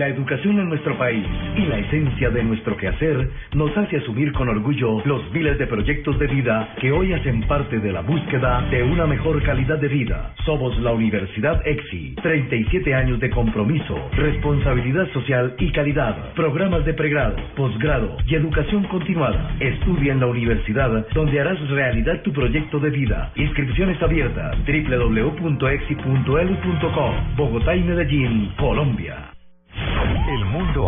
Speaker 21: La educación en nuestro país y la esencia de nuestro quehacer nos hace asumir con orgullo los miles de proyectos de vida que hoy hacen parte de la búsqueda de una mejor calidad de vida. Somos la Universidad EXI, 37 años de compromiso, responsabilidad social y calidad. Programas de pregrado, posgrado y educación continuada. Estudia en la universidad donde harás realidad tu proyecto de vida. Inscripciones abiertas www.exi.edu.co Bogotá y Medellín, Colombia.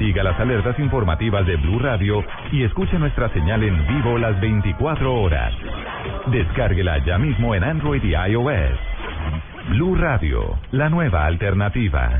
Speaker 1: Siga las alertas informativas de Blue Radio y escuche nuestra señal en vivo las 24 horas. Descárguela ya mismo en Android y iOS. Blue Radio, la nueva alternativa.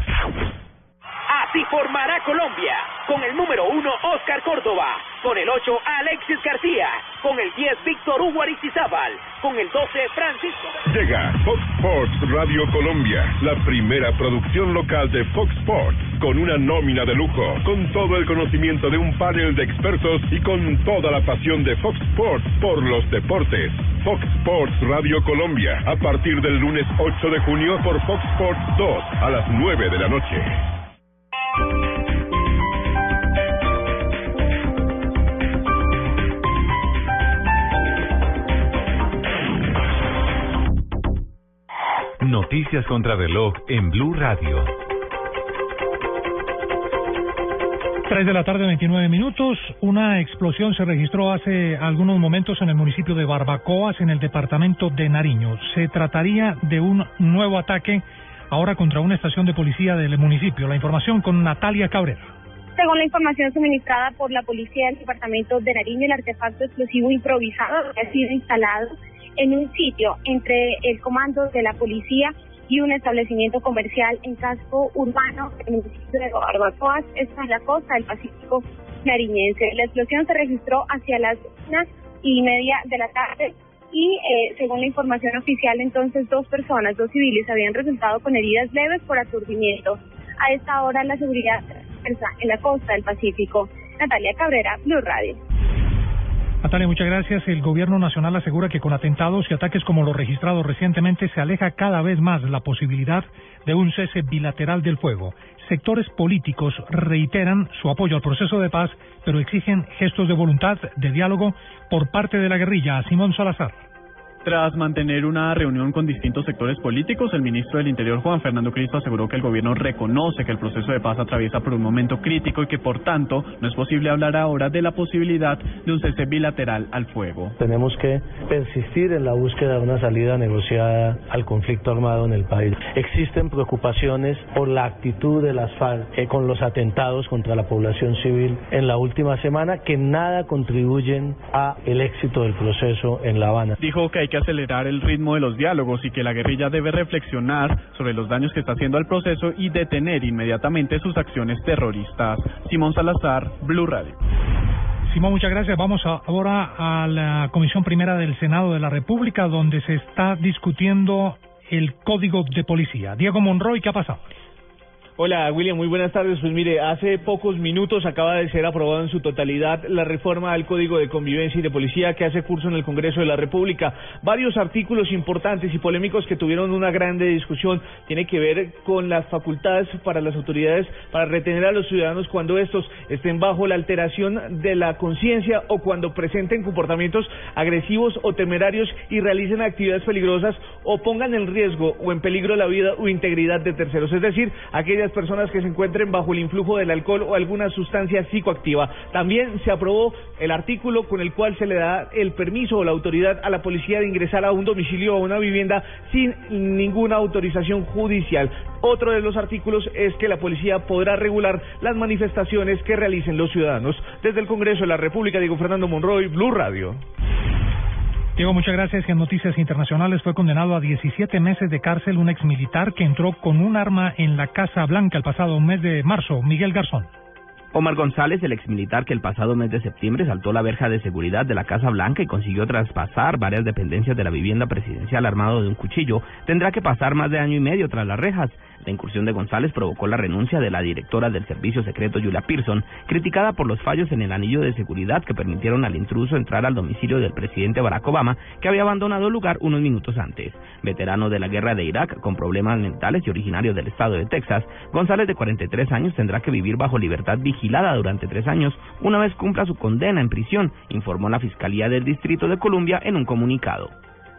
Speaker 56: Así formará Colombia. Con el número 1, Oscar Córdoba. Con el 8, Alexis García. Con el 10, Víctor Hugo Aristizábal. Con el 12, Francisco.
Speaker 41: Llega Fox Sports Radio Colombia, la primera producción local de Fox Sports, con una nómina de lujo, con todo el conocimiento de un panel de expertos y con toda la pasión de Fox Sports por los deportes. Fox Sports Radio Colombia, a partir del lunes 8 de junio por Fox Sports 2 a las 9 de la noche.
Speaker 1: Noticias contra reloj en Blue Radio.
Speaker 9: 3 de la tarde, 29 minutos. Una explosión se registró hace algunos momentos en el municipio de Barbacoas, en el departamento de Nariño. Se trataría de un nuevo ataque ahora contra una estación de policía del municipio. La información con Natalia Cabrera.
Speaker 57: Según la información suministrada por la policía del departamento de Nariño, el artefacto explosivo improvisado ha sido instalado en un sitio entre el comando de la policía y un establecimiento comercial en casco urbano en el municipio de Barbacoas, esto en la costa del Pacífico nariñense. La explosión se registró hacia las una y media de la tarde y eh, según la información oficial entonces dos personas, dos civiles, habían resultado con heridas leves por aturdimiento. A esta hora la seguridad está en la costa del Pacífico. Natalia Cabrera, Blue Radio.
Speaker 9: Natalia, muchas gracias. El gobierno nacional asegura que con atentados y ataques como los registrados recientemente se aleja cada vez más la posibilidad de un cese bilateral del fuego. Sectores políticos reiteran su apoyo al proceso de paz, pero exigen gestos de voluntad de diálogo por parte de la guerrilla. Simón Salazar.
Speaker 55: Tras mantener una reunión con distintos sectores políticos, el ministro del Interior, Juan Fernando Cristo, aseguró que el gobierno reconoce que el proceso de paz atraviesa por un momento crítico y que, por tanto, no es posible hablar ahora de la posibilidad de un cese bilateral al fuego.
Speaker 58: Tenemos que persistir en la búsqueda de una salida negociada al conflicto armado en el país. Existen preocupaciones por la actitud de las FARC eh, con los atentados contra la población civil en la última semana que nada contribuyen a el éxito del proceso en La Habana.
Speaker 55: Dijo que hay que acelerar el ritmo de los diálogos y que la guerrilla debe reflexionar sobre los daños que está haciendo al proceso y detener inmediatamente sus acciones terroristas. Simón Salazar, Blue Radio.
Speaker 9: Simón, muchas gracias. Vamos ahora a la Comisión Primera del Senado de la República, donde se está discutiendo el Código de Policía. Diego Monroy, ¿qué ha pasado?
Speaker 59: Hola William, muy buenas tardes. Pues mire, hace pocos minutos acaba de ser aprobado en su totalidad la reforma al Código de Convivencia y de Policía que hace curso en el Congreso de la República. Varios artículos importantes y polémicos que tuvieron una grande discusión tiene que ver con las facultades para las autoridades para retener a los ciudadanos cuando estos estén bajo la alteración de la conciencia o cuando presenten comportamientos agresivos o temerarios y realicen actividades peligrosas o pongan en riesgo o en peligro la vida o integridad de terceros. Es decir, aquellas personas que se encuentren bajo el influjo del alcohol o alguna sustancia psicoactiva. También se aprobó el artículo con el cual se le da el permiso o la autoridad a la policía de ingresar a un domicilio o a una vivienda sin ninguna autorización judicial. Otro de los artículos es que la policía podrá regular las manifestaciones que realicen los ciudadanos. Desde el Congreso de la República, Diego Fernando Monroy, Blue Radio.
Speaker 9: Diego, muchas gracias. En Noticias Internacionales fue condenado a 17 meses de cárcel un exmilitar que entró con un arma en la Casa Blanca el pasado mes de marzo. Miguel Garzón.
Speaker 60: Omar González, el exmilitar que el pasado mes de septiembre saltó la verja de seguridad de la Casa Blanca y consiguió traspasar varias dependencias de la vivienda presidencial armado de un cuchillo, tendrá que pasar más de año y medio tras las rejas. La incursión de González provocó la renuncia de la directora del Servicio Secreto, Julia Pearson, criticada por los fallos en el anillo de seguridad que permitieron al intruso entrar al domicilio del presidente Barack Obama, que había abandonado el lugar unos minutos antes. Veterano de la guerra de Irak, con problemas mentales y originario del estado de Texas, González, de 43 años, tendrá que vivir bajo libertad vigilada durante tres años una vez cumpla su condena en prisión, informó la Fiscalía del Distrito de Columbia en un comunicado.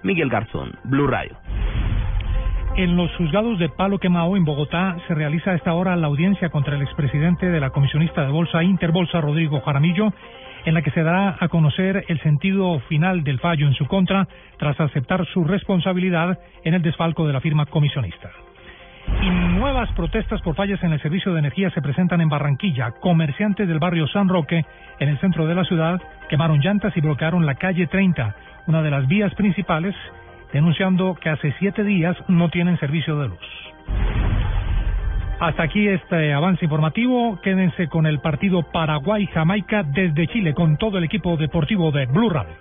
Speaker 60: Miguel Garzón, Blue Radio.
Speaker 9: En los juzgados de Palo Quemao, en Bogotá, se realiza a esta hora la audiencia contra el expresidente de la comisionista de Bolsa Interbolsa, Rodrigo Jaramillo, en la que se dará a conocer el sentido final del fallo en su contra tras aceptar su responsabilidad en el desfalco de la firma comisionista. Y nuevas protestas por fallas en el servicio de energía se presentan en Barranquilla. Comerciantes del barrio San Roque, en el centro de la ciudad, quemaron llantas y bloquearon la calle 30, una de las vías principales denunciando que hace siete días no tienen servicio de luz. Hasta aquí este avance informativo. Quédense con el partido Paraguay-Jamaica desde Chile con todo el equipo deportivo de Blue Radio.